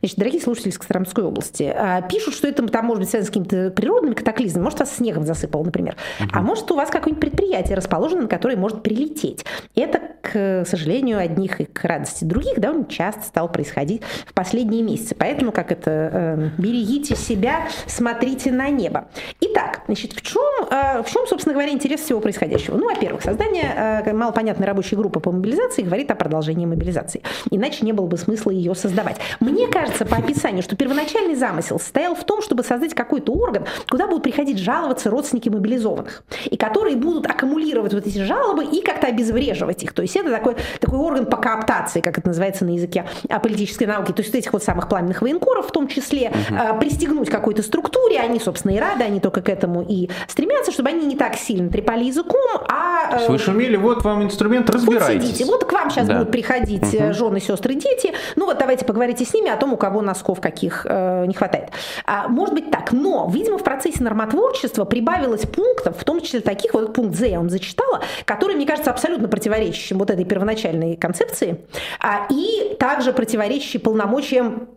Значит, дорогие слушатели из Костромской области, а, пишут, что это там может быть связано с какими-то природными катаклизмами. Может, вас снегом засыпало, например. Угу. А может, у вас какое-нибудь предприятие расположено, на которое может прилететь. Это, к сожалению, одних и к радости других довольно часто стало происходить в последние месяцы. Поэтому, как это, э, берегите себя, смотрите на небо. Итак, значит, в чем, э, в чем, собственно говоря, интерес всего происходящего? Ну, во-первых, создание э, малопонятной рабочей группы по мобилизации говорит о продолжении мобилизации. Иначе не было бы смысла ее создавать. Мне мне кажется по описанию, что первоначальный замысел состоял в том, чтобы создать какой-то орган, куда будут приходить жаловаться родственники мобилизованных, и которые будут аккумулировать вот эти жалобы и как-то обезвреживать их. То есть это такой, такой орган по кооптации, как это называется на языке политической науки. То есть этих вот самых пламенных военкоров в том числе угу. пристегнуть какой-то структуре, они, собственно, и рады, они только к этому и стремятся, чтобы они не так сильно трепали языком, а... Э, Вы шумели, вот вам инструмент, разбирайтесь. Вот сидите, вот к вам сейчас да. будут приходить угу. жены, сестры, дети, ну вот давайте поговорите с ними, о том, у кого носков каких э, не хватает. А, может быть так, но, видимо, в процессе нормотворчества прибавилось пунктов, в том числе таких, вот пункт З я вам зачитала, который, мне кажется, абсолютно противоречащим вот этой первоначальной концепции, а, и также противоречащий полномочиям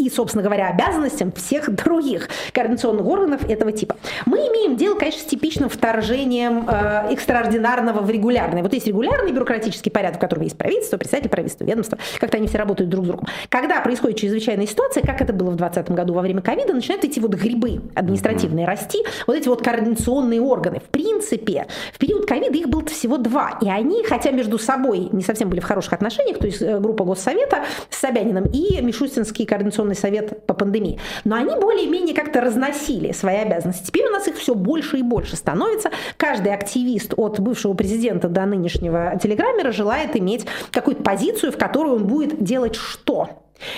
и, собственно говоря, обязанностям всех других координационных органов этого типа. Мы имеем дело, конечно, с типичным вторжением э, экстраординарного в регулярное. Вот есть регулярный бюрократический порядок, в котором есть правительство, представитель правительства, ведомство, как-то они все работают друг с другом. Когда происходит чрезвычайная ситуация, как это было в 2020 году во время ковида, начинают эти вот грибы административные расти, вот эти вот координационные органы. В принципе, в период ковида их было всего два, и они, хотя между собой не совсем были в хороших отношениях, то есть э, группа Госсовета с Собяниным и Мишустинский координационный совет по пандемии, но они более-менее как-то разносили свои обязанности. Теперь у нас их все больше и больше становится. Каждый активист от бывшего президента до нынешнего телеграммера желает иметь какую-то позицию, в которой он будет делать что?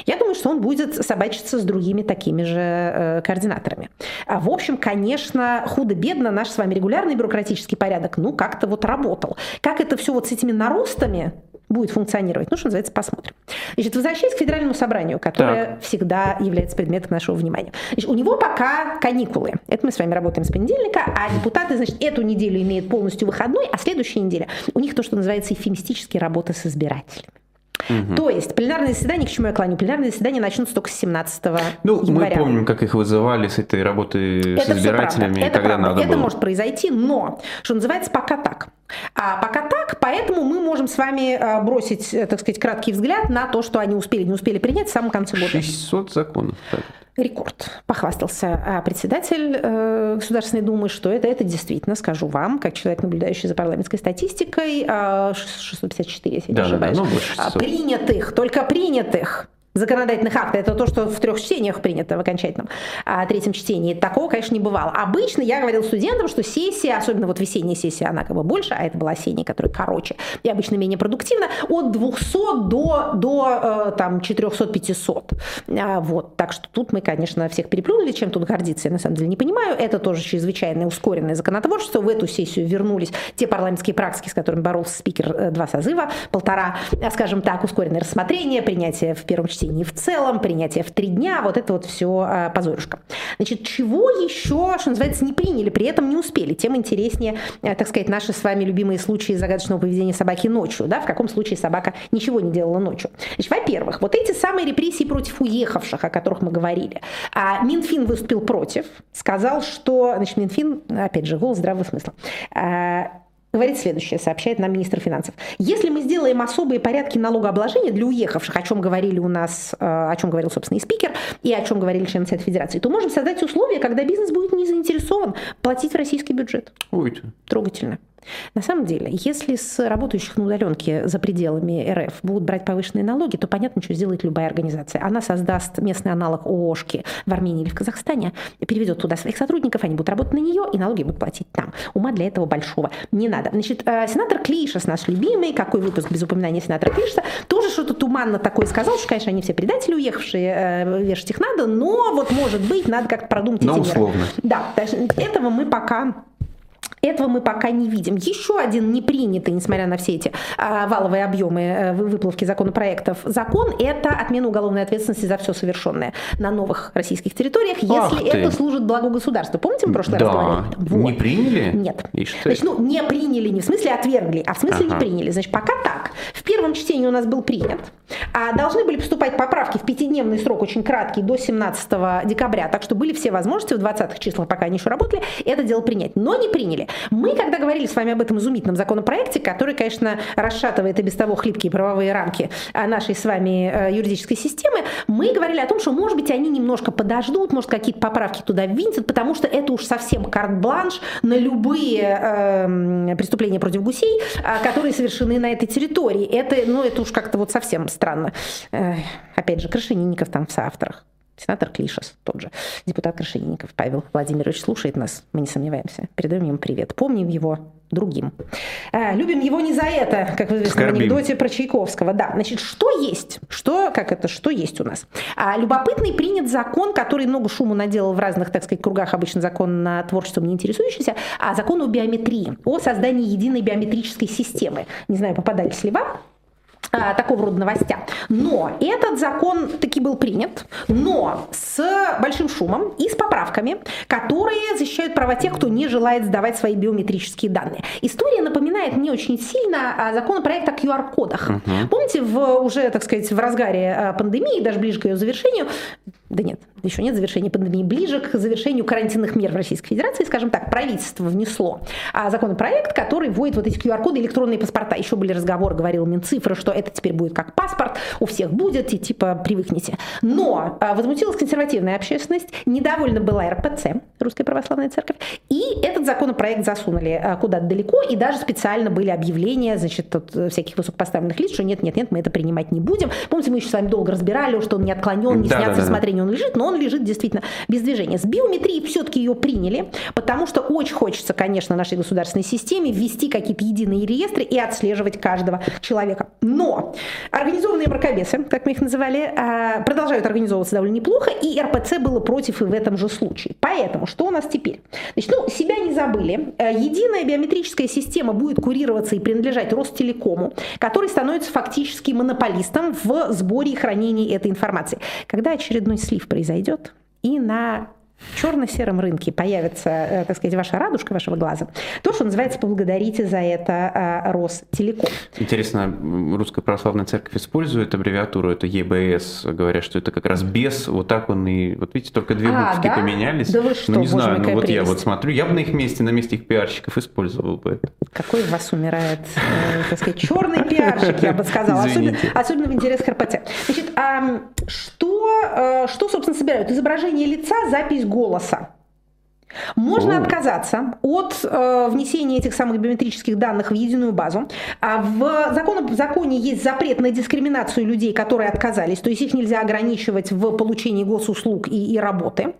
Я думаю, что он будет собачиться с другими такими же э, координаторами. А, в общем, конечно, худо-бедно наш с вами регулярный бюрократический порядок, ну, как-то вот работал. Как это все вот с этими наростами будет функционировать, ну, что называется, посмотрим. Значит, возвращаясь к федеральному собранию, которое так. всегда является предметом нашего внимания. Значит, у него пока каникулы. Это мы с вами работаем с понедельника, а депутаты, значит, эту неделю имеют полностью выходной, а следующая неделя у них то, что называется эфемистические работы с избирателями. Угу. То есть пленарные заседания, к чему я клоню, пленарные заседания начнутся только с 17 ну, января. мы помним, как их вызывали с этой работы это с избирателями, это когда правда. надо Это было. может произойти, но, что называется, пока так. А пока так, поэтому мы можем с вами а, бросить, э, так сказать, краткий взгляд на то, что они успели, не успели принять в самом конце года. 600 законов. Так. Рекорд. Похвастался а, председатель э, Государственной Думы, что это, это действительно, скажу вам, как человек, наблюдающий за парламентской статистикой, э, 654, если да, не ошибаюсь, да, да, ну, больше 600. принятых, только принятых законодательных актов. Это то, что в трех чтениях принято в окончательном а, третьем чтении. Такого, конечно, не бывало. Обычно я говорил студентам, что сессия, особенно вот весенняя сессия, она как бы больше, а это была осенняя, которая короче и обычно менее продуктивна, от 200 до, до э, там 400-500. А, вот. Так что тут мы, конечно, всех переплюнули. Чем тут гордиться, я на самом деле не понимаю. Это тоже чрезвычайное ускоренное законотворчество. В эту сессию вернулись те парламентские практики, с которыми боролся спикер э, два созыва, полтора, скажем так, ускоренное рассмотрение, принятие в первом чтении чтении в целом, принятие в три дня, вот это вот все а, позорюшка. Значит, чего еще, что называется, не приняли, при этом не успели, тем интереснее, а, так сказать, наши с вами любимые случаи загадочного поведения собаки ночью, да, в каком случае собака ничего не делала ночью. Значит, во-первых, вот эти самые репрессии против уехавших, о которых мы говорили, а Минфин выступил против, сказал, что, значит, Минфин, опять же, голос здравого смысла, а, говорит следующее, сообщает нам министр финансов. Если мы сделаем особые порядки налогообложения для уехавших, о чем говорили у нас, э, о чем говорил, собственно, и спикер, и о чем говорили члены Совета Федерации, то можем создать условия, когда бизнес будет не заинтересован платить в российский бюджет. Ой. Трогательно. На самом деле, если с работающих на удаленке за пределами РФ будут брать повышенные налоги, то понятно, что сделает любая организация. Она создаст местный аналог ООшки в Армении или в Казахстане, переведет туда своих сотрудников, они будут работать на нее, и налоги будут платить там. Ума для этого большого не надо. Значит, э, сенатор Клишес, наш любимый, какой выпуск без упоминания сенатора Клишеса, тоже что-то туманно такое сказал, что, конечно, они все предатели уехавшие, э, вешать их надо, но вот, может быть, надо как-то продумать но эти условно. меры. Да, этого мы пока этого мы пока не видим. Еще один непринятый, несмотря на все эти а, валовые объемы а, выплавки законопроектов, закон – это отмена уголовной ответственности за все совершенное на новых российских территориях, если это служит благу государства. Помните, мы в прошлый да. раз говорили? Вот. Не приняли? Нет. Ишь ты. Значит, ну, не приняли, не в смысле отвергли, а в смысле Ага. не приняли. Значит, пока так. В первом чтении у нас был принят. А должны были поступать поправки в пятидневный срок, очень краткий, до 17 декабря. Так что были все возможности в 20-х числах, пока они еще работали, это дело принять. Но не приняли. Мы, когда говорили с вами об этом изумительном законопроекте, который, конечно, расшатывает и без того хлипкие правовые рамки а, нашей с вами э, юридической системы, мы говорили о том, что, может быть, они немножко подождут, может, какие-то поправки туда ввинтят, потому что это уж совсем карт-бланш на любые э, преступления против гусей, а, которые совершены на этой территории. Это, ну, это уж как-то вот совсем странно. Эх, опять же, Крашенинников там в соавторах. Сенатор Клишес, тот же. Депутат Крашенинников Павел Владимирович слушает нас, мы не сомневаемся. Передаем ему привет. Помним его другим. А, любим его не за это, как в известном Скорбим. анекдоте про Чайковского. Да, значит, что есть? Что, как это, что есть у нас? А, любопытный принят закон, который много шуму наделал в разных, так сказать, кругах, обычно закон на творчеством не интересующийся, а закон о биометрии, о создании единой биометрической системы. Не знаю, попадались ли вам? А, такого рода новостям. Но этот закон таки был принят, но с большим шумом и с поправками, которые защищают права тех, кто не желает сдавать свои биометрические данные. История напоминает мне очень сильно законопроект о QR-кодах. Угу. Помните, в, уже, так сказать, в разгаре а, пандемии, даже ближе к ее завершению, да нет, еще нет завершения пандемии, ближе к завершению карантинных мер в Российской Федерации, скажем так, правительство внесло а, законопроект, который вводит вот эти QR-коды, электронные паспорта. Еще были разговоры, говорил Минцифры, что это теперь будет как паспорт, у всех будет, и типа привыкните. Но а, возмутилась консервативная общественность, недовольна была РПЦ, Русская Православная Церковь, и этот законопроект засунули а, куда-то далеко, и даже специально были объявления, значит, тут э, всяких высокопоставленных лиц, что нет-нет-нет, мы это принимать не будем. Помните, мы еще с вами долго разбирали, что он не отклонен, не да, снят да, с рассмотрения, он лежит, но он лежит действительно без движения. С биометрией все-таки ее приняли, потому что очень хочется, конечно, нашей государственной системе ввести какие-то единые реестры и отслеживать каждого человека. Но организованные мракобесы, как мы их называли, а, продолжают организовываться довольно неплохо, и РПЦ было против и в этом же случае. Поэтому что у нас теперь? Значит, ну, себя не забыли. Э, единая биометрическая система будет курироваться и принадлежать Ростелекому, который становится фактически монополистом в сборе и хранении этой информации. Когда очередной слив произойдет, и на черно-сером рынке появится, э, так сказать, ваша радужка вашего глаза, то, что называется, поблагодарите за это а, Ростелеком. Интересно, Русская Православная Церковь использует аббревиатуру, это ЕБС, говоря, что это как раз без, вот так он и, вот видите, только две а, буквы да? поменялись. Да вы что, ну не знаю, ну вот прелесть. я вот смотрю, я бы на их месте, на месте их пиарщиков использовал бы это. Какой у вас умирает, э, так сказать, черный пиарщик, я бы сказала, особенно, особенно в интересах РПЦ. Значит, а что, э, что, собственно, собирают? Изображение лица, запись голоса. Можно отказаться от э, внесения этих самых биометрических данных в единую базу. А в, закон, в законе есть запрет на дискриминацию людей, которые отказались, то есть их нельзя ограничивать в получении госуслуг и, и работы.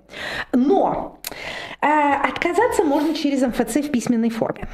Но э, отказаться можно через МФЦ в письменной форме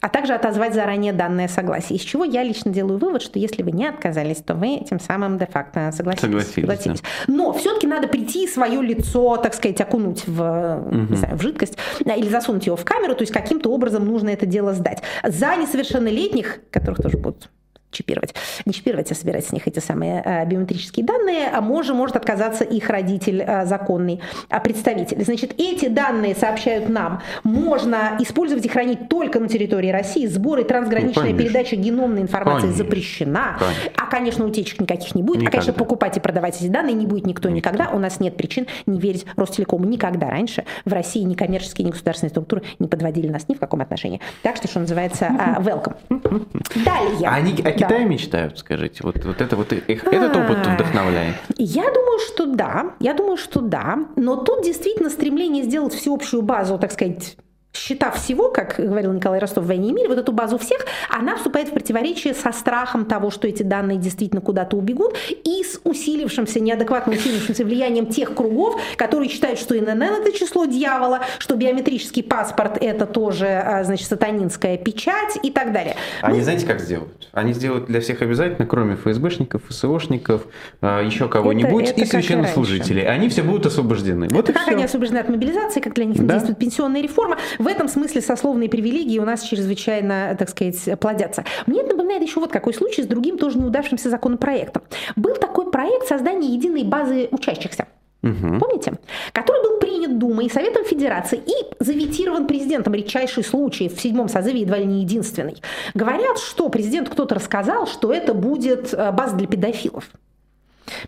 а также отозвать заранее данное согласие. Из чего я лично делаю вывод, что если вы не отказались, то вы тем самым де-факто согласились. Согласились. согласились. Да. Но все-таки надо прийти и свое лицо, так сказать, окунуть в, угу. не знаю, в жидкость или засунуть его в камеру, то есть каким-то образом нужно это дело сдать. За несовершеннолетних, которых тоже будут чипировать, не чипировать, а собирать с них эти самые э, биометрические данные, а может, может отказаться их родитель э, законный э, представитель. Значит, эти данные сообщают нам, можно использовать и хранить только на территории России, сбор и трансграничная ну, передача геномной информации конечно. запрещена, конечно. а, конечно, утечек никаких не будет, никогда. а, конечно, покупать и продавать эти данные не будет никто никогда, никогда. у нас нет причин не верить Ростелекому никогда раньше в России ни коммерческие, ни государственные структуры не подводили нас ни в каком отношении. Так что, что называется, welcome. Далее. Они, Китае мечтают, скажите? Вот, вот это вот их, этот опыт вдохновляет? Я думаю, что да. Я думаю, что да. Но тут действительно стремление сделать всеобщую базу, так сказать, счета всего, как говорил Николай Ростов в «Войне и мире», вот эту базу всех, она вступает в противоречие со страхом того, что эти данные действительно куда-то убегут, и с усилившимся, неадекватно усилившимся влиянием тех кругов, которые считают, что ИНН – это число дьявола, что биометрический паспорт – это тоже, а, значит, сатанинская печать и так далее. Они ну, знаете, как сделают? Они сделают для всех обязательно, кроме ФСБшников, ФСОшников, а, еще кого-нибудь и священнослужителей. Они все будут освобождены. Это вот как они освобождены от мобилизации, как для них да? действует пенсионная реформа. В в этом смысле сословные привилегии у нас чрезвычайно, так сказать, плодятся. Мне это напоминает еще вот какой случай с другим тоже неудавшимся законопроектом. Был такой проект создания единой базы учащихся. Угу. Помните? Который был принят Думой и Советом Федерации и заветирован президентом. Редчайший случай в седьмом созыве едва ли не единственный. Говорят, что президент кто-то рассказал, что это будет э, база для педофилов.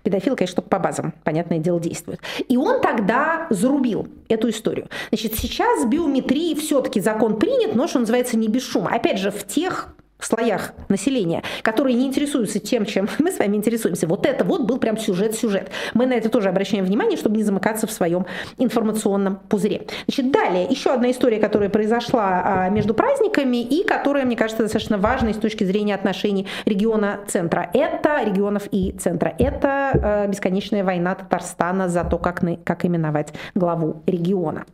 Педофил, конечно, только по базам, понятное дело, действует. И он тогда зарубил эту историю. Значит, сейчас биометрии все-таки закон принят, но, что называется, не без шума. Опять же, в тех слоях населения, которые не интересуются тем, чем мы с вами интересуемся. Вот это вот был прям сюжет-сюжет. Мы на это тоже обращаем внимание, чтобы не замыкаться в своем информационном пузыре. Значит, далее, еще одна история, которая произошла а, между праздниками и которая, мне кажется, достаточно важной с точки зрения отношений региона-центра. Это регионов и центра. Это а, бесконечная война Татарстана за то, как, как именовать главу региона.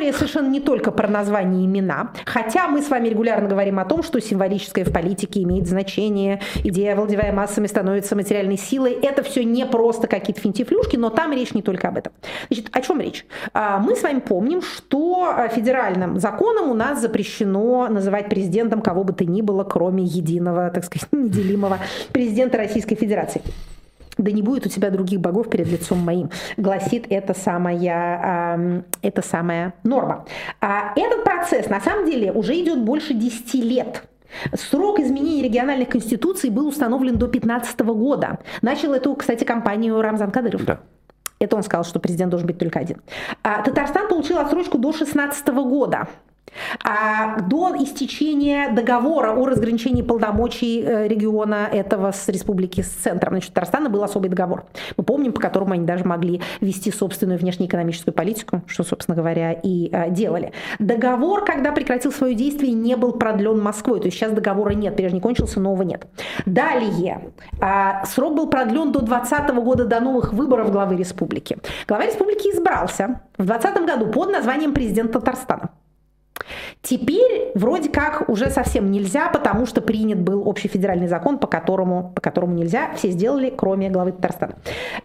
История совершенно не только про название имена, хотя мы с вами регулярно говорим о том, что символическое в политике имеет значение, идея, овладевая массами, становится материальной силой. Это все не просто какие-то финтифлюшки, но там речь не только об этом. Значит, о чем речь? А, мы с вами помним, что федеральным законом у нас запрещено называть президентом кого бы то ни было, кроме единого, так сказать, неделимого президента Российской Федерации да не будет у тебя других богов перед лицом моим, гласит эта самая, э, эта самая норма. А этот процесс на самом деле уже идет больше 10 лет. Срок изменения региональных конституций был установлен до 2015 года. Начал эту, кстати, кампанию Рамзан Кадыров. Да. Это он сказал, что президент должен быть только один. А Татарстан получил отсрочку до 2016 года. А до истечения договора о разграничении полномочий э, региона этого с республики с центром, значит, Татарстана был особый договор. Мы помним, по которому они даже могли вести собственную внешнеэкономическую политику, что, собственно говоря, и а, делали. Договор, когда прекратил свое действие, не был продлен Москвой, то есть сейчас договора нет, прежде не кончился, нового нет. Далее, а, срок был продлен до 2020 года, до новых выборов главы республики. Глава республики избрался в 2020 году под названием президент Татарстана. Теперь вроде как уже совсем нельзя, потому что принят был общий федеральный закон, по которому, по которому нельзя. Все сделали, кроме главы Татарстана.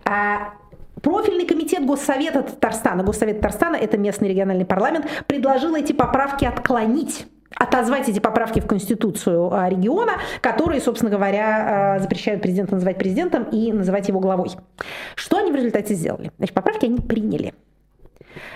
А Профильный комитет Госсовета Татарстана, Госсовет Татарстана, это местный региональный парламент, предложил эти поправки отклонить отозвать эти поправки в Конституцию а, региона, которые, собственно говоря, а, запрещают президента называть президентом и называть его главой. Что они в результате сделали? Значит, поправки они приняли.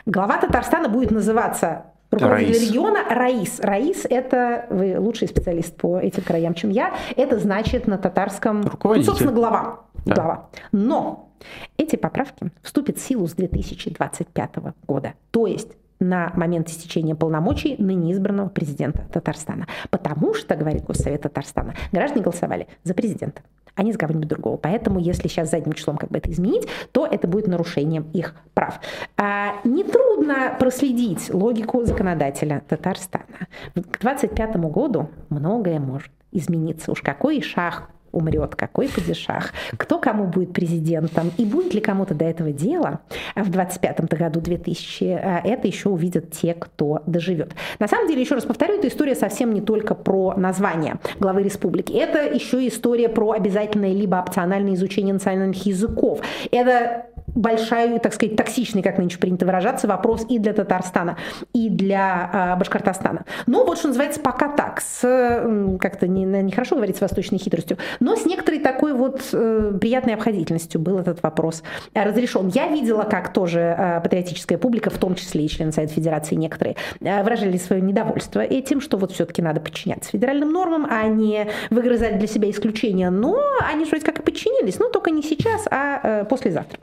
Глава Татарстана будет называться руководитель Раис. региона Раис. Раис – это, вы лучший специалист по этим краям, чем я, это значит на татарском, ну, собственно, глава. Да. глава. Но эти поправки вступят в силу с 2025 года. То есть на момент истечения полномочий ныне избранного президента Татарстана. Потому что, говорит Госсовет Татарстана, граждане голосовали за президента, а не за кого-нибудь другого. Поэтому, если сейчас задним числом как бы это изменить, то это будет нарушением их прав. А, нетрудно проследить логику законодателя Татарстана. К 2025 году многое может измениться. Уж какой шаг умрет, какой падишах, кто кому будет президентом, и будет ли кому-то до этого дело в 25-м году 2000, э, это еще увидят те, кто доживет. На самом деле, еще раз повторю, эта история совсем не только про название главы республики, это еще история про обязательное либо опциональное изучение национальных языков. Это большой, так сказать, токсичный, как нынче принято выражаться, вопрос и для Татарстана, и для э, Башкортостана. Но вот что называется пока так, как-то нехорошо не говорить с восточной хитростью, но с некоторой такой вот э, приятной обходительностью был этот вопрос разрешен. Я видела, как тоже э, патриотическая публика, в том числе и члены Совета Федерации некоторые, э, выражали свое недовольство этим, что вот все-таки надо подчиняться федеральным нормам, а не выгрызать для себя исключения. Но они вроде как и подчинились, но только не сейчас, а э, послезавтра.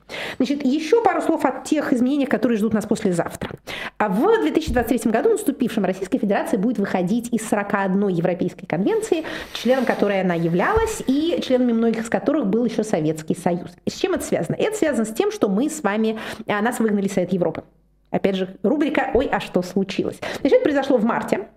Значит, еще пару слов о тех изменениях, которые ждут нас послезавтра. А в 2023 году наступившем Российская Федерация будет выходить из 41 Европейской конвенции, членом которой она являлась, и членами многих из которых был еще Советский Союз. С чем это связано? Это связано с тем, что мы с вами, а, нас выгнали Совет Европы. Опять же, рубрика «Ой, а что случилось?». Значит, это произошло в марте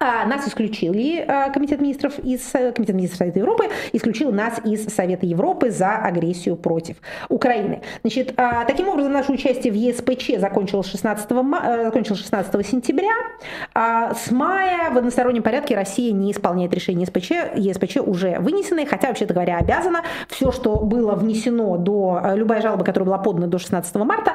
нас исключили а, Комитет министров из э, Комитет министров Совета Европы исключил нас из Совета Европы за агрессию против Украины. Значит, а, таким образом наше участие в ЕСПЧ закончилось 16, ма... закончилось 16 сентября. А с мая в одностороннем порядке Россия не исполняет решение ЕСПЧ. ЕСПЧ уже вынесены, хотя, вообще-то говоря, обязана. Все, что было внесено до любая жалоба, которая была подана до 16 марта,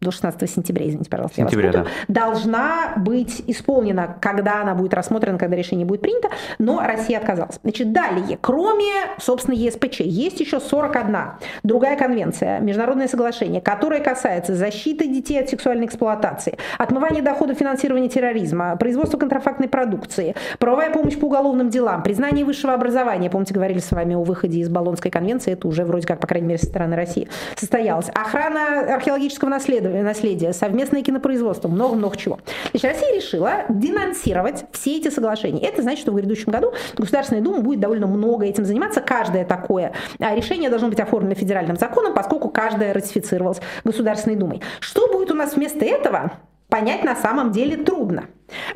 до 16 сентября, извините, пожалуйста, Сентября, я вас путаю, да. должна быть исполнена, когда она будет рассмотрена, когда решение будет принято, но Россия отказалась. Значит, далее, кроме, собственно, ЕСПЧ, есть еще 41 другая конвенция, международное соглашение, которое касается защиты детей от сексуальной эксплуатации, отмывания доходов финансирования терроризма, производства контрафактной продукции, правовая помощь по уголовным делам, признание высшего образования, помните, говорили с вами о выходе из Болонской конвенции, это уже вроде как, по крайней мере, со стороны России состоялось, охрана археологического наследия, наследие, совместное кинопроизводство, много-много чего. Значит, Россия решила денонсировать все эти соглашения. Это значит, что в грядущем году Государственная Дума будет довольно много этим заниматься. Каждое такое а, решение должно быть оформлено федеральным законом, поскольку каждое ратифицировалось Государственной Думой. Что будет у нас вместо этого? понять на самом деле трудно.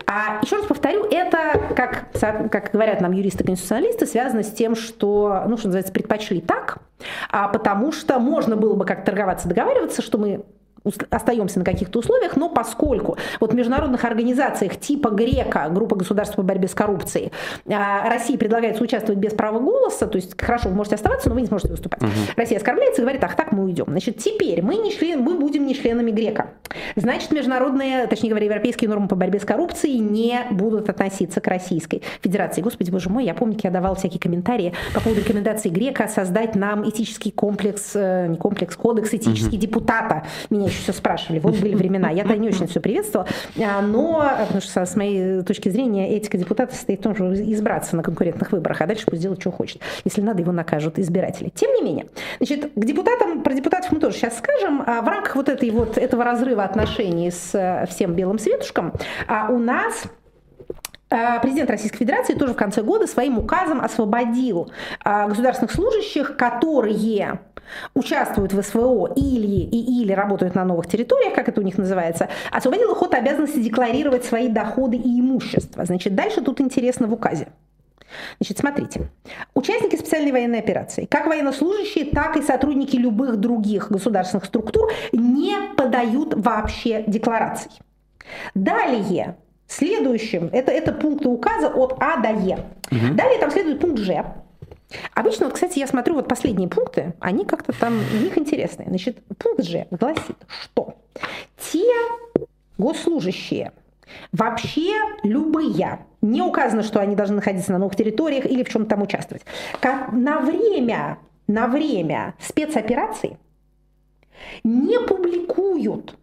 А еще раз повторю, это, как, как говорят нам юристы-конституционалисты, связано с тем, что, ну, что называется, предпочли так, а потому что можно было бы как торговаться, договариваться, что мы остаемся на каких-то условиях, но поскольку вот в международных организациях типа ГРЕКО, группа государств по борьбе с коррупцией, а, России предлагается участвовать без права голоса, то есть хорошо, вы можете оставаться, но вы не сможете выступать. Угу. Россия оскорбляется и говорит, ах так, мы уйдем. Значит, теперь мы, не член, мы будем не членами ГРЕКО. Значит, международные, точнее говоря, европейские нормы по борьбе с коррупцией не будут относиться к Российской Федерации. Господи, боже мой, я помню, я давал всякие комментарии по поводу рекомендации ГРЕКО создать нам этический комплекс, э, не комплекс, кодекс этический угу. депутата. Меня еще все спрашивали. Вот были времена. Я-то не очень все приветствовала. А, но, потому что с моей точки зрения, этика депутата состоит в том, чтобы избраться на конкурентных выборах, а дальше пусть делать, что хочет. Если надо, его накажут избиратели. Тем не менее, значит, к депутатам, про депутатов мы тоже сейчас скажем. А в рамках вот, этой вот этого разрыва отношений с э, всем белым светушком а у нас президент Российской Федерации тоже в конце года своим указом освободил государственных служащих, которые участвуют в СВО или, и, или работают на новых территориях, как это у них называется, освободил их от обязанности декларировать свои доходы и имущество. Значит, дальше тут интересно в указе. Значит, смотрите. Участники специальной военной операции, как военнослужащие, так и сотрудники любых других государственных структур не подают вообще деклараций. Далее, следующим, это, это пункты указа от А до Е. Угу. Далее там следует пункт Ж. Обычно, вот, кстати, я смотрю вот последние пункты, они как-то там, у них интересные. Значит, пункт Ж гласит, что те госслужащие, вообще любые, не указано, что они должны находиться на новых территориях или в чем-то там участвовать, как на время, на время спецопераций не публикуют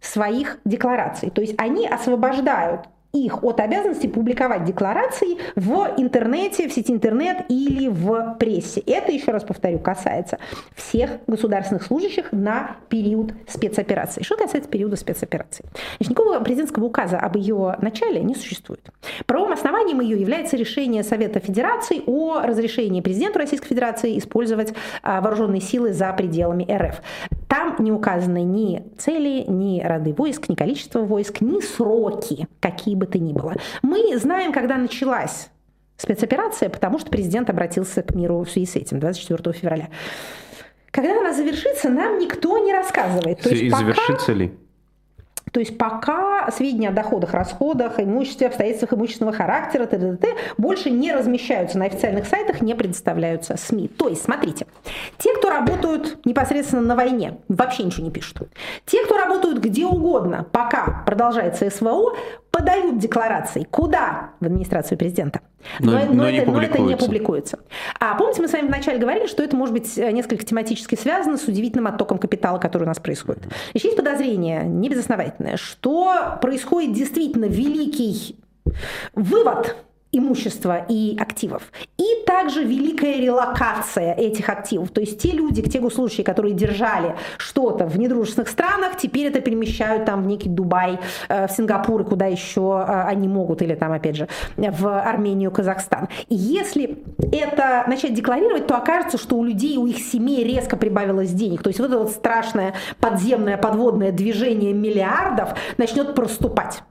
своих деклараций. То есть они освобождают их от обязанности публиковать декларации в интернете, в сети интернет или в прессе. Это, еще раз повторю, касается всех государственных служащих на период спецоперации. Что касается периода спецоперации? Значит, никакого президентского указа об ее начале не существует. Правовым основанием ее является решение Совета Федерации о разрешении президенту Российской Федерации использовать а, вооруженные силы за пределами РФ. Там не указаны ни цели, ни роды войск, ни количество войск, ни сроки, какие бы то ни было. Мы знаем, когда началась спецоперация, потому что президент обратился к миру в связи с этим 24 февраля. Когда она завершится, нам никто не рассказывает. То есть и пока... завершится ли? То есть пока сведения о доходах, расходах, имуществе, обстоятельствах имущественного характера, т.д. т.д. больше не размещаются на официальных сайтах, не предоставляются СМИ. То есть, смотрите, те, кто работают непосредственно на войне, вообще ничего не пишут. Те, кто работают где угодно, пока продолжается СВО, подают декларации. Куда? В администрацию президента. Но, но, но, это, но это не публикуется. А помните, мы с вами вначале говорили, что это может быть э, несколько тематически связано с удивительным оттоком капитала, который у нас происходит. Еще есть подозрение, небезосновательное, что происходит действительно великий вывод имущества и активов. И также великая релокация этих активов. То есть те люди, те госслужащие, которые держали что-то в недружественных странах, теперь это перемещают там в некий Дубай, э, в Сингапур и куда еще э, они могут, или там, опять же, в Армению, Казахстан. И если это начать декларировать, то окажется, что у людей, у их семей резко прибавилось денег. То есть вот это вот страшное подземное подводное движение миллиардов начнет проступать.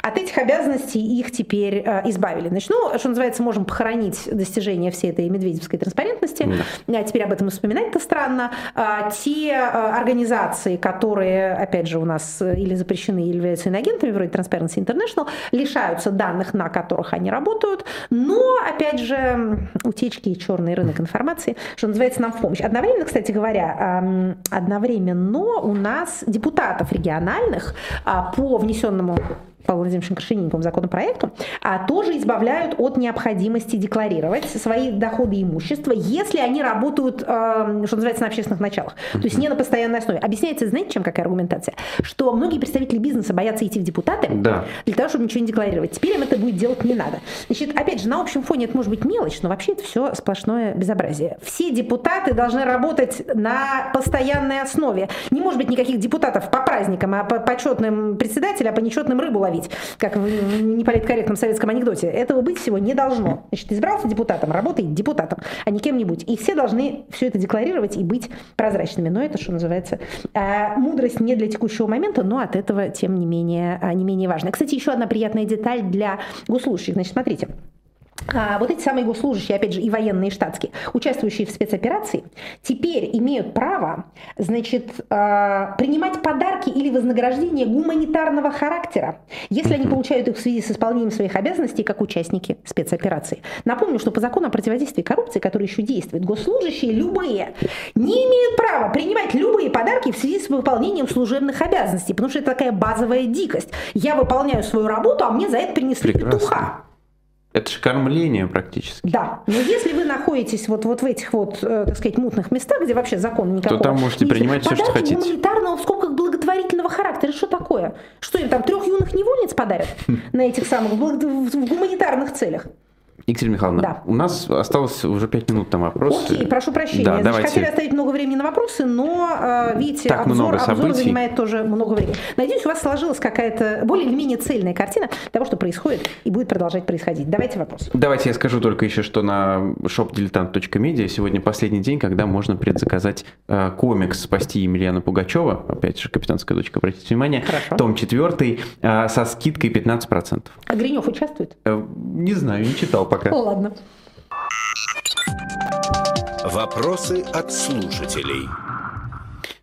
От этих обязанностей их теперь э, избавили. Значит, ну, что называется, можем похоронить достижения всей этой медведевской транспарентности. Да. А теперь об этом вспоминать-то странно. А, те а, организации, которые, опять же, у нас или запрещены, или являются иноагентами, вроде Transparency International, лишаются данных, на которых они работают. Но, опять же, утечки и черный рынок информации, что называется, нам в помощь. Одновременно, кстати говоря, одновременно у нас депутатов региональных а, по внесенному Павлом Владимировичем Крашенинниковым законопроекту, а тоже избавляют от необходимости декларировать свои доходы и имущество, если они работают, э, что называется, на общественных началах. То есть не на постоянной основе. Объясняется, знаете, чем какая аргументация? Что многие представители бизнеса боятся идти в депутаты да. для того, чтобы ничего не декларировать. Теперь им это будет делать не надо. Значит, опять же, на общем фоне это может быть мелочь, но вообще это все сплошное безобразие. Все депутаты должны работать на постоянной основе. Не может быть никаких депутатов по праздникам, а по почетным председателям, а по нечетным рыбу ловить ловить, как в неполиткорректном советском анекдоте. Этого быть всего не должно. Значит, избрался депутатом, работай депутатом, а не кем-нибудь. И все должны все это декларировать и быть прозрачными. Но это, что называется, а, мудрость не для текущего момента, но от этого, тем не менее, а, не менее важно. Кстати, еще одна приятная деталь для госслужащих. Значит, смотрите. А, вот эти самые госслужащие, опять же, и военные, и штатские, участвующие в спецоперации, теперь имеют право, значит, а, принимать подарки или вознаграждения гуманитарного характера, если они получают их в связи с исполнением своих обязанностей как участники спецоперации. Напомню, что по закону о противодействии коррупции, который еще действует, госслужащие любые не имеют права принимать любые подарки в связи с выполнением служебных обязанностей, потому что это такая базовая дикость. Я выполняю свою работу, а мне за это принесли Прекрасно. петуха. Это же кормление практически. Да, но если вы находитесь вот, вот в этих вот, э, так сказать, мутных местах, где вообще закона никакого там можете принимать всё, что хотите. гуманитарного в скобках благотворительного характера, что такое? Что им там трех юных невольниц подарят на этих самых гуманитарных целях? Екатерина Михайловна, Да. у нас осталось уже пять минут на вопросы. Окей, прошу прощения. Да, Значит, давайте. хотели оставить много времени на вопросы, но, э, видите, Так обзор, много обзор занимает тоже много времени. Надеюсь, у вас сложилась какая-то более или менее цельная картина того, что происходит и будет продолжать происходить. Давайте вопрос. Давайте я скажу только еще, что на shopdiletant.media сегодня последний день, когда можно предзаказать э, комикс «Спасти Емельяна Пугачева», опять же, «Капитанская дочка», обратите внимание, Хорошо. том 4, э, со скидкой 15%. А Гринев участвует? Э, не знаю, не читал пока. О, ладно. Вопросы от слушателей.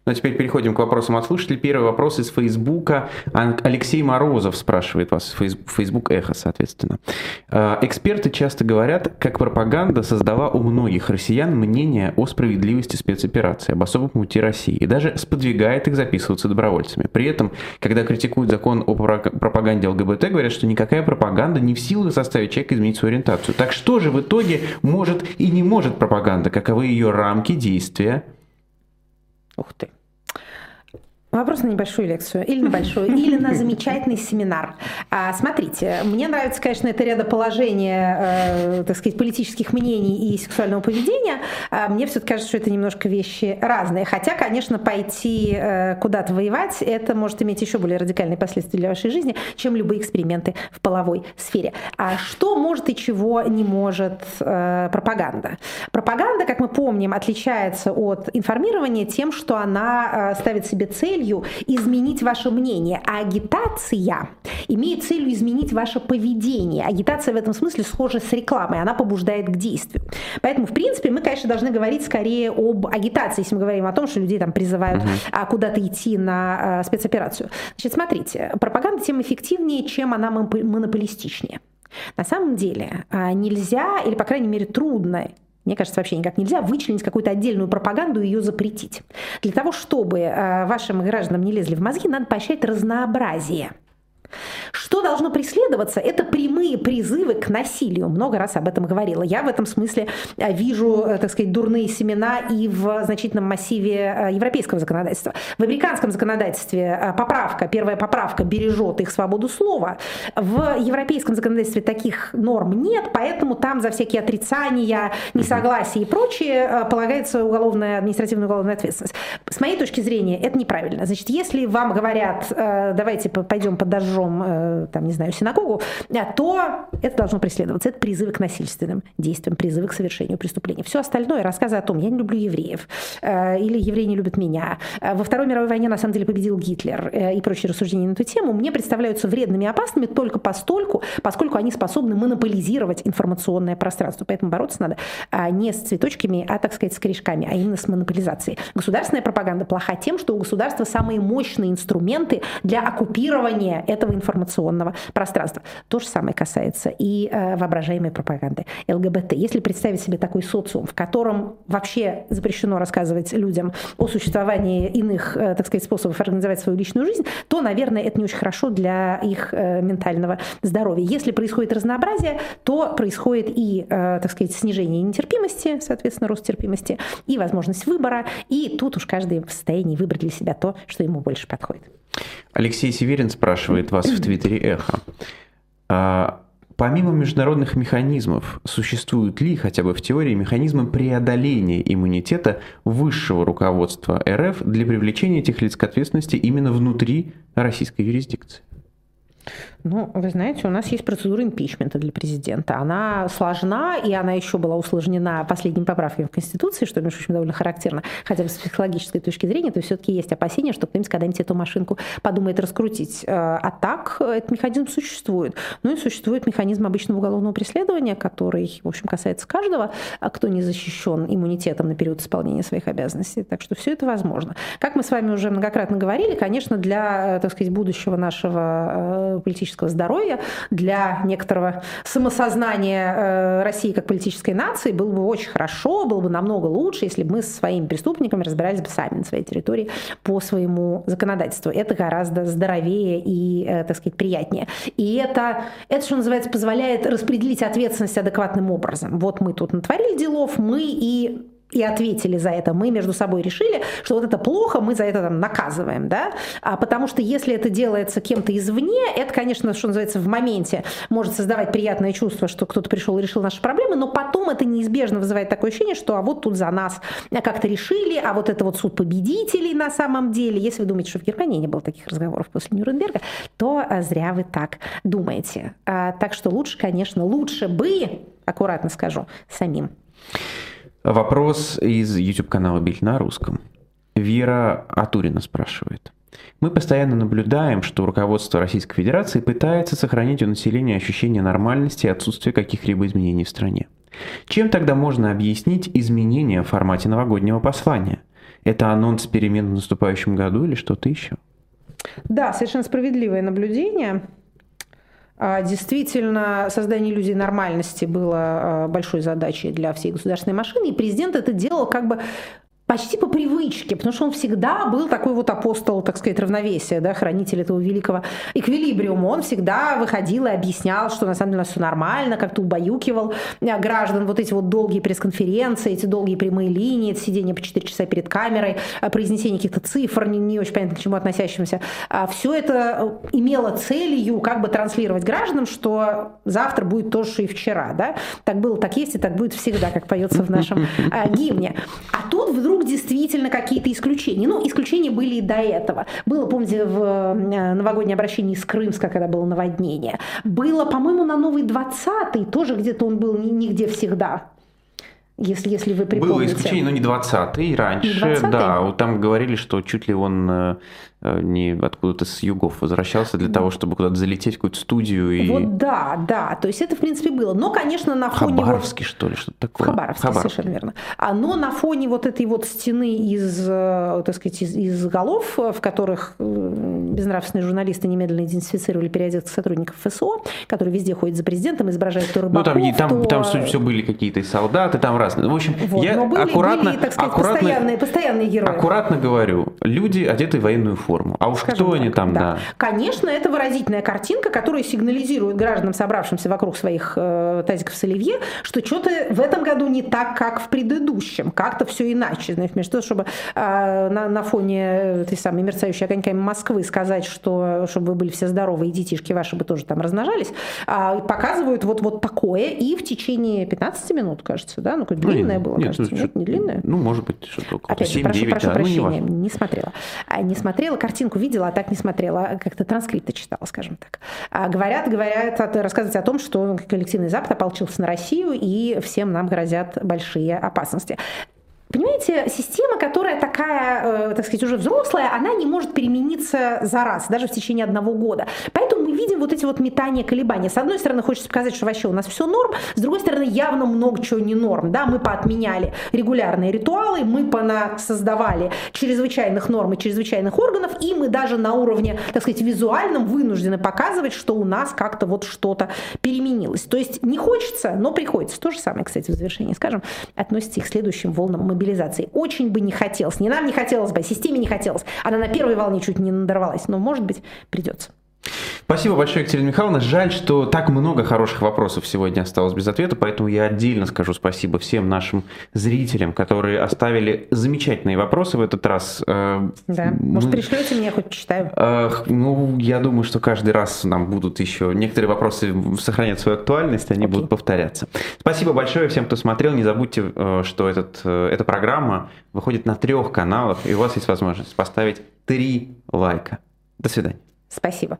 Ну а теперь переходим к вопросам от слушателей. Первый вопрос из Фейсбука. Алексей Морозов спрашивает вас, Фейс- Фейсбук Эхо, соответственно. Э, Эксперты часто говорят, как пропаганда создала у многих россиян мнение о справедливости спецоперации, об особом пути России, и даже сподвигает их записываться добровольцами. При этом, когда критикуют закон о про- пропаганде ЛГБТ, говорят, что никакая пропаганда не в силах заставить человека изменить свою ориентацию. Так что же в итоге может и не может пропаганда? Каковы ее рамки действия? Ух ты. Вопрос на небольшую лекцию, или на большую, или на замечательный семинар. А, смотрите, мне нравится, конечно, это рядоположение, э, так сказать, политических мнений и сексуального поведения. А мне все-таки кажется, что это немножко вещи разные. Хотя, конечно, пойти э, куда-то воевать, это может иметь еще более радикальные последствия для вашей жизни, чем любые эксперименты в половой сфере. А что может и чего не может э, пропаганда? Пропаганда, как мы помним, отличается от информирования тем, что она э, ставит себе целью изменить ваше мнение, а агитация имеет целью изменить ваше поведение. Агитация в этом смысле схожа с рекламой, она побуждает к действию. Поэтому, в принципе, мы, конечно, должны говорить скорее об агитации, если мы говорим о том, что людей там призывают а, куда-то идти на а, спецоперацию. Значит, смотрите, пропаганда тем эффективнее, чем она моноп- монополистичнее. На самом деле а, нельзя, или, по крайней мере, трудно мне кажется, вообще никак нельзя вычленить какую-то отдельную пропаганду и ее запретить. Для того, чтобы э, вашим гражданам не лезли в мозги, надо поощрять разнообразие. Что должно преследоваться? Это прямые призывы к насилию. Много раз об этом говорила. Я в этом смысле э, вижу, э, так сказать, дурные семена и в значительном массиве э, европейского законодательства. В американском законодательстве поправка, первая поправка бережет их свободу слова. В европейском законодательстве таких норм нет, поэтому там за всякие отрицания, несогласия и прочее полагается уголовная, административная уголовная ответственность. С моей точки зрения, это неправильно. Значит, если вам говорят, давайте по- пойдем подожжем, э, там, не знаю, синагогу, э, то это должно преследоваться. Это призывы к насильственным действиям, призывы к совершению преступлений. Все остальное, рассказы о том, я не люблю евреев, э, или евреи не любят меня, э, во Второй мировой войне на самом деле победил Гитлер и прочие рассуждения на эту тему, мне представляются вредными и опасными только постольку, поскольку они способны монополизировать информационное пространство. Поэтому бороться надо а, не с цветочками, а, так сказать, с корешками, а именно с монополизацией. Государственная пропаганда плоха тем, что у государства самые мощные инструменты для оккупирования этого информационного пространства. То же самое касается и э, воображаемой пропаганды ЛГБТ. Если представить себе такой социум, в котором вообще запрещено рассказывать людям о существовании иных, э, так сказать, способов организовать свою личную жизнь, то, наверное, это не очень хорошо для их э, ментального здоровья. Если происходит разнообразие, то происходит и, так сказать, снижение нетерпимости, соответственно, рост терпимости, и возможность выбора, и тут уж каждый в состоянии выбрать для себя то, что ему больше подходит. Алексей Северин спрашивает вас в Твиттере Эхо. А, Помимо международных механизмов, существуют ли хотя бы в теории механизмы преодоления иммунитета высшего руководства РФ для привлечения этих лиц к ответственности именно внутри российской юрисдикции? Ну, вы знаете, у нас есть процедура импичмента для президента. Она сложна, и она еще была усложнена последними поправками в Конституции, что, между прочим, довольно характерно, хотя бы с психологической точки зрения, то все-таки есть опасения, что кто-нибудь когда-нибудь эту машинку подумает раскрутить. Э, а так этот механизм существует. Ну и существует механизм обычного уголовного преследования, который, в общем, касается каждого, а кто не защищен иммунитетом на период исполнения своих обязанностей. Так что все это возможно. Как мы с вами уже многократно говорили, конечно, для, так сказать, будущего нашего э, политического политического здоровья, для некоторого самосознания э, России как политической нации было бы очень хорошо, было бы намного лучше, если бы мы со своими преступниками разбирались бы сами на своей территории по своему законодательству. Это гораздо здоровее и, э, так сказать, приятнее. И это, это, что называется, позволяет распределить ответственность адекватным образом. Вот мы тут натворили делов, мы и и ответили за это. Мы между собой решили, что вот это плохо, мы за это там наказываем, да, а потому что если это делается кем-то извне, это, конечно, что называется, в моменте может создавать приятное чувство, что кто-то пришел и решил наши проблемы, но потом это неизбежно вызывает такое ощущение, что а вот тут за нас как-то решили, а вот это вот суд победителей на самом деле. Если вы думаете, что в Германии не было таких разговоров после Нюрнберга, то а, зря вы так думаете. А, так что лучше, конечно, лучше бы, аккуратно скажу, самим. Вопрос из YouTube-канала Бильд на русском. Вера Атурина спрашивает. Мы постоянно наблюдаем, что руководство Российской Федерации пытается сохранить у населения ощущение нормальности и отсутствия каких-либо изменений в стране. Чем тогда можно объяснить изменения в формате новогоднего послания? Это анонс перемен в наступающем году или что-то еще? Да, совершенно справедливое наблюдение. А, действительно, создание иллюзии нормальности было а, большой задачей для всей государственной машины, и президент это делал как бы почти по привычке, потому что он всегда был такой вот апостол, так сказать, равновесия, да, хранитель этого великого эквилибриума. Он всегда выходил и объяснял, что на самом деле у нас все нормально, как-то убаюкивал э, граждан. Вот эти вот долгие пресс-конференции, эти долгие прямые линии, сидение по 4 часа перед камерой, э, произнесение каких-то цифр, не, не очень понятно к чему относящимся. А все это э, имело целью как бы транслировать гражданам, что завтра будет то, что и вчера. Да? Так было, так есть и так будет всегда, как поется в нашем гимне. А тут вдруг вдруг действительно какие-то исключения. Ну, исключения были и до этого. Было, помните, в э, новогоднее обращение из Крымска, когда было наводнение. Было, по-моему, на новый 20-й, тоже где-то он был нигде всегда если, если вы припомните. Было исключение, но не 20-й, раньше, не 20 да, там говорили, что чуть ли он Э, не откуда-то с югов возвращался для того, чтобы куда-то залететь в какую-то студию. И... Вот да, да, то есть это в принципе было. Но, конечно, на фоне... Хабаровский, вот... что ли, что-то такое? Хабаровский, Хабаровский, совершенно верно. А, но на фоне вот этой вот стены из, э, так сказать, из, из голов, в которых э, безнравственные журналисты немедленно идентифицировали переодетых сотрудников ФСО, которые везде ходят за президентом, изображают то рыбаков, Ну, там, там, то... там все были какие-то солдаты, там разные. В общем, вот, я были, аккуратно... Были, так сказать, аккуратно, постоянные, постоянные герои. Аккуратно говорю, люди, одетые в военную форму форму. А уж Скажем кто так, они там, да. да. Конечно, это выразительная картинка, которая сигнализирует гражданам, собравшимся вокруг своих э, тазиков с оливье, что что-то в этом году не так, как в предыдущем. Как-то все иначе. Знаешь, вместо того, чтобы э, на, на фоне этой самой мерцающей огоньками Москвы сказать, что чтобы вы были все здоровы, и детишки ваши бы тоже там размножались, э, показывают вот, вот такое. И в течение 15 минут, кажется, да? Ну, какое длинное ну, было, нет, кажется. Нет, не длинное? Ну, может быть, что-то около Опять 7, же, прошу, 9, прошу да, прощения, ну, не, не смотрела. А, не смотрела картинку видела, а так не смотрела, а как-то транскрипты читала, скажем так. А говорят, говорят, рассказывать о том, что коллективный Запад ополчился на Россию, и всем нам грозят большие опасности. Понимаете, система, которая такая, э, так сказать, уже взрослая, она не может перемениться за раз, даже в течение одного года. Поэтому мы видим вот эти вот метания, колебания. С одной стороны, хочется показать, что вообще у нас все норм, с другой стороны, явно много чего не норм. Да, мы поотменяли регулярные ритуалы, мы создавали чрезвычайных норм и чрезвычайных органов, и мы даже на уровне, так сказать, визуальном вынуждены показывать, что у нас как-то вот что-то переменилось. То есть не хочется, но приходится. То же самое, кстати, в завершении, скажем, относится и к следующим волнам мобилизации мобилизации. Очень бы не хотелось. Не нам не хотелось бы, а системе не хотелось. Она на первой волне чуть не надорвалась. Но, может быть, придется. Спасибо большое, Екатерина Михайловна. Жаль, что так много хороших вопросов сегодня осталось без ответа, поэтому я отдельно скажу спасибо всем нашим зрителям, которые оставили замечательные вопросы в этот раз. Э, да, может, пришлете мне, я хоть почитаю. Ну, я думаю, что каждый раз нам будут еще некоторые вопросы сохранять свою актуальность, они okay. будут повторяться. Спасибо большое всем, кто смотрел. Не забудьте, э, что этот, э, эта программа выходит на трех каналах, и у вас есть возможность поставить три лайка. До свидания. Спасибо.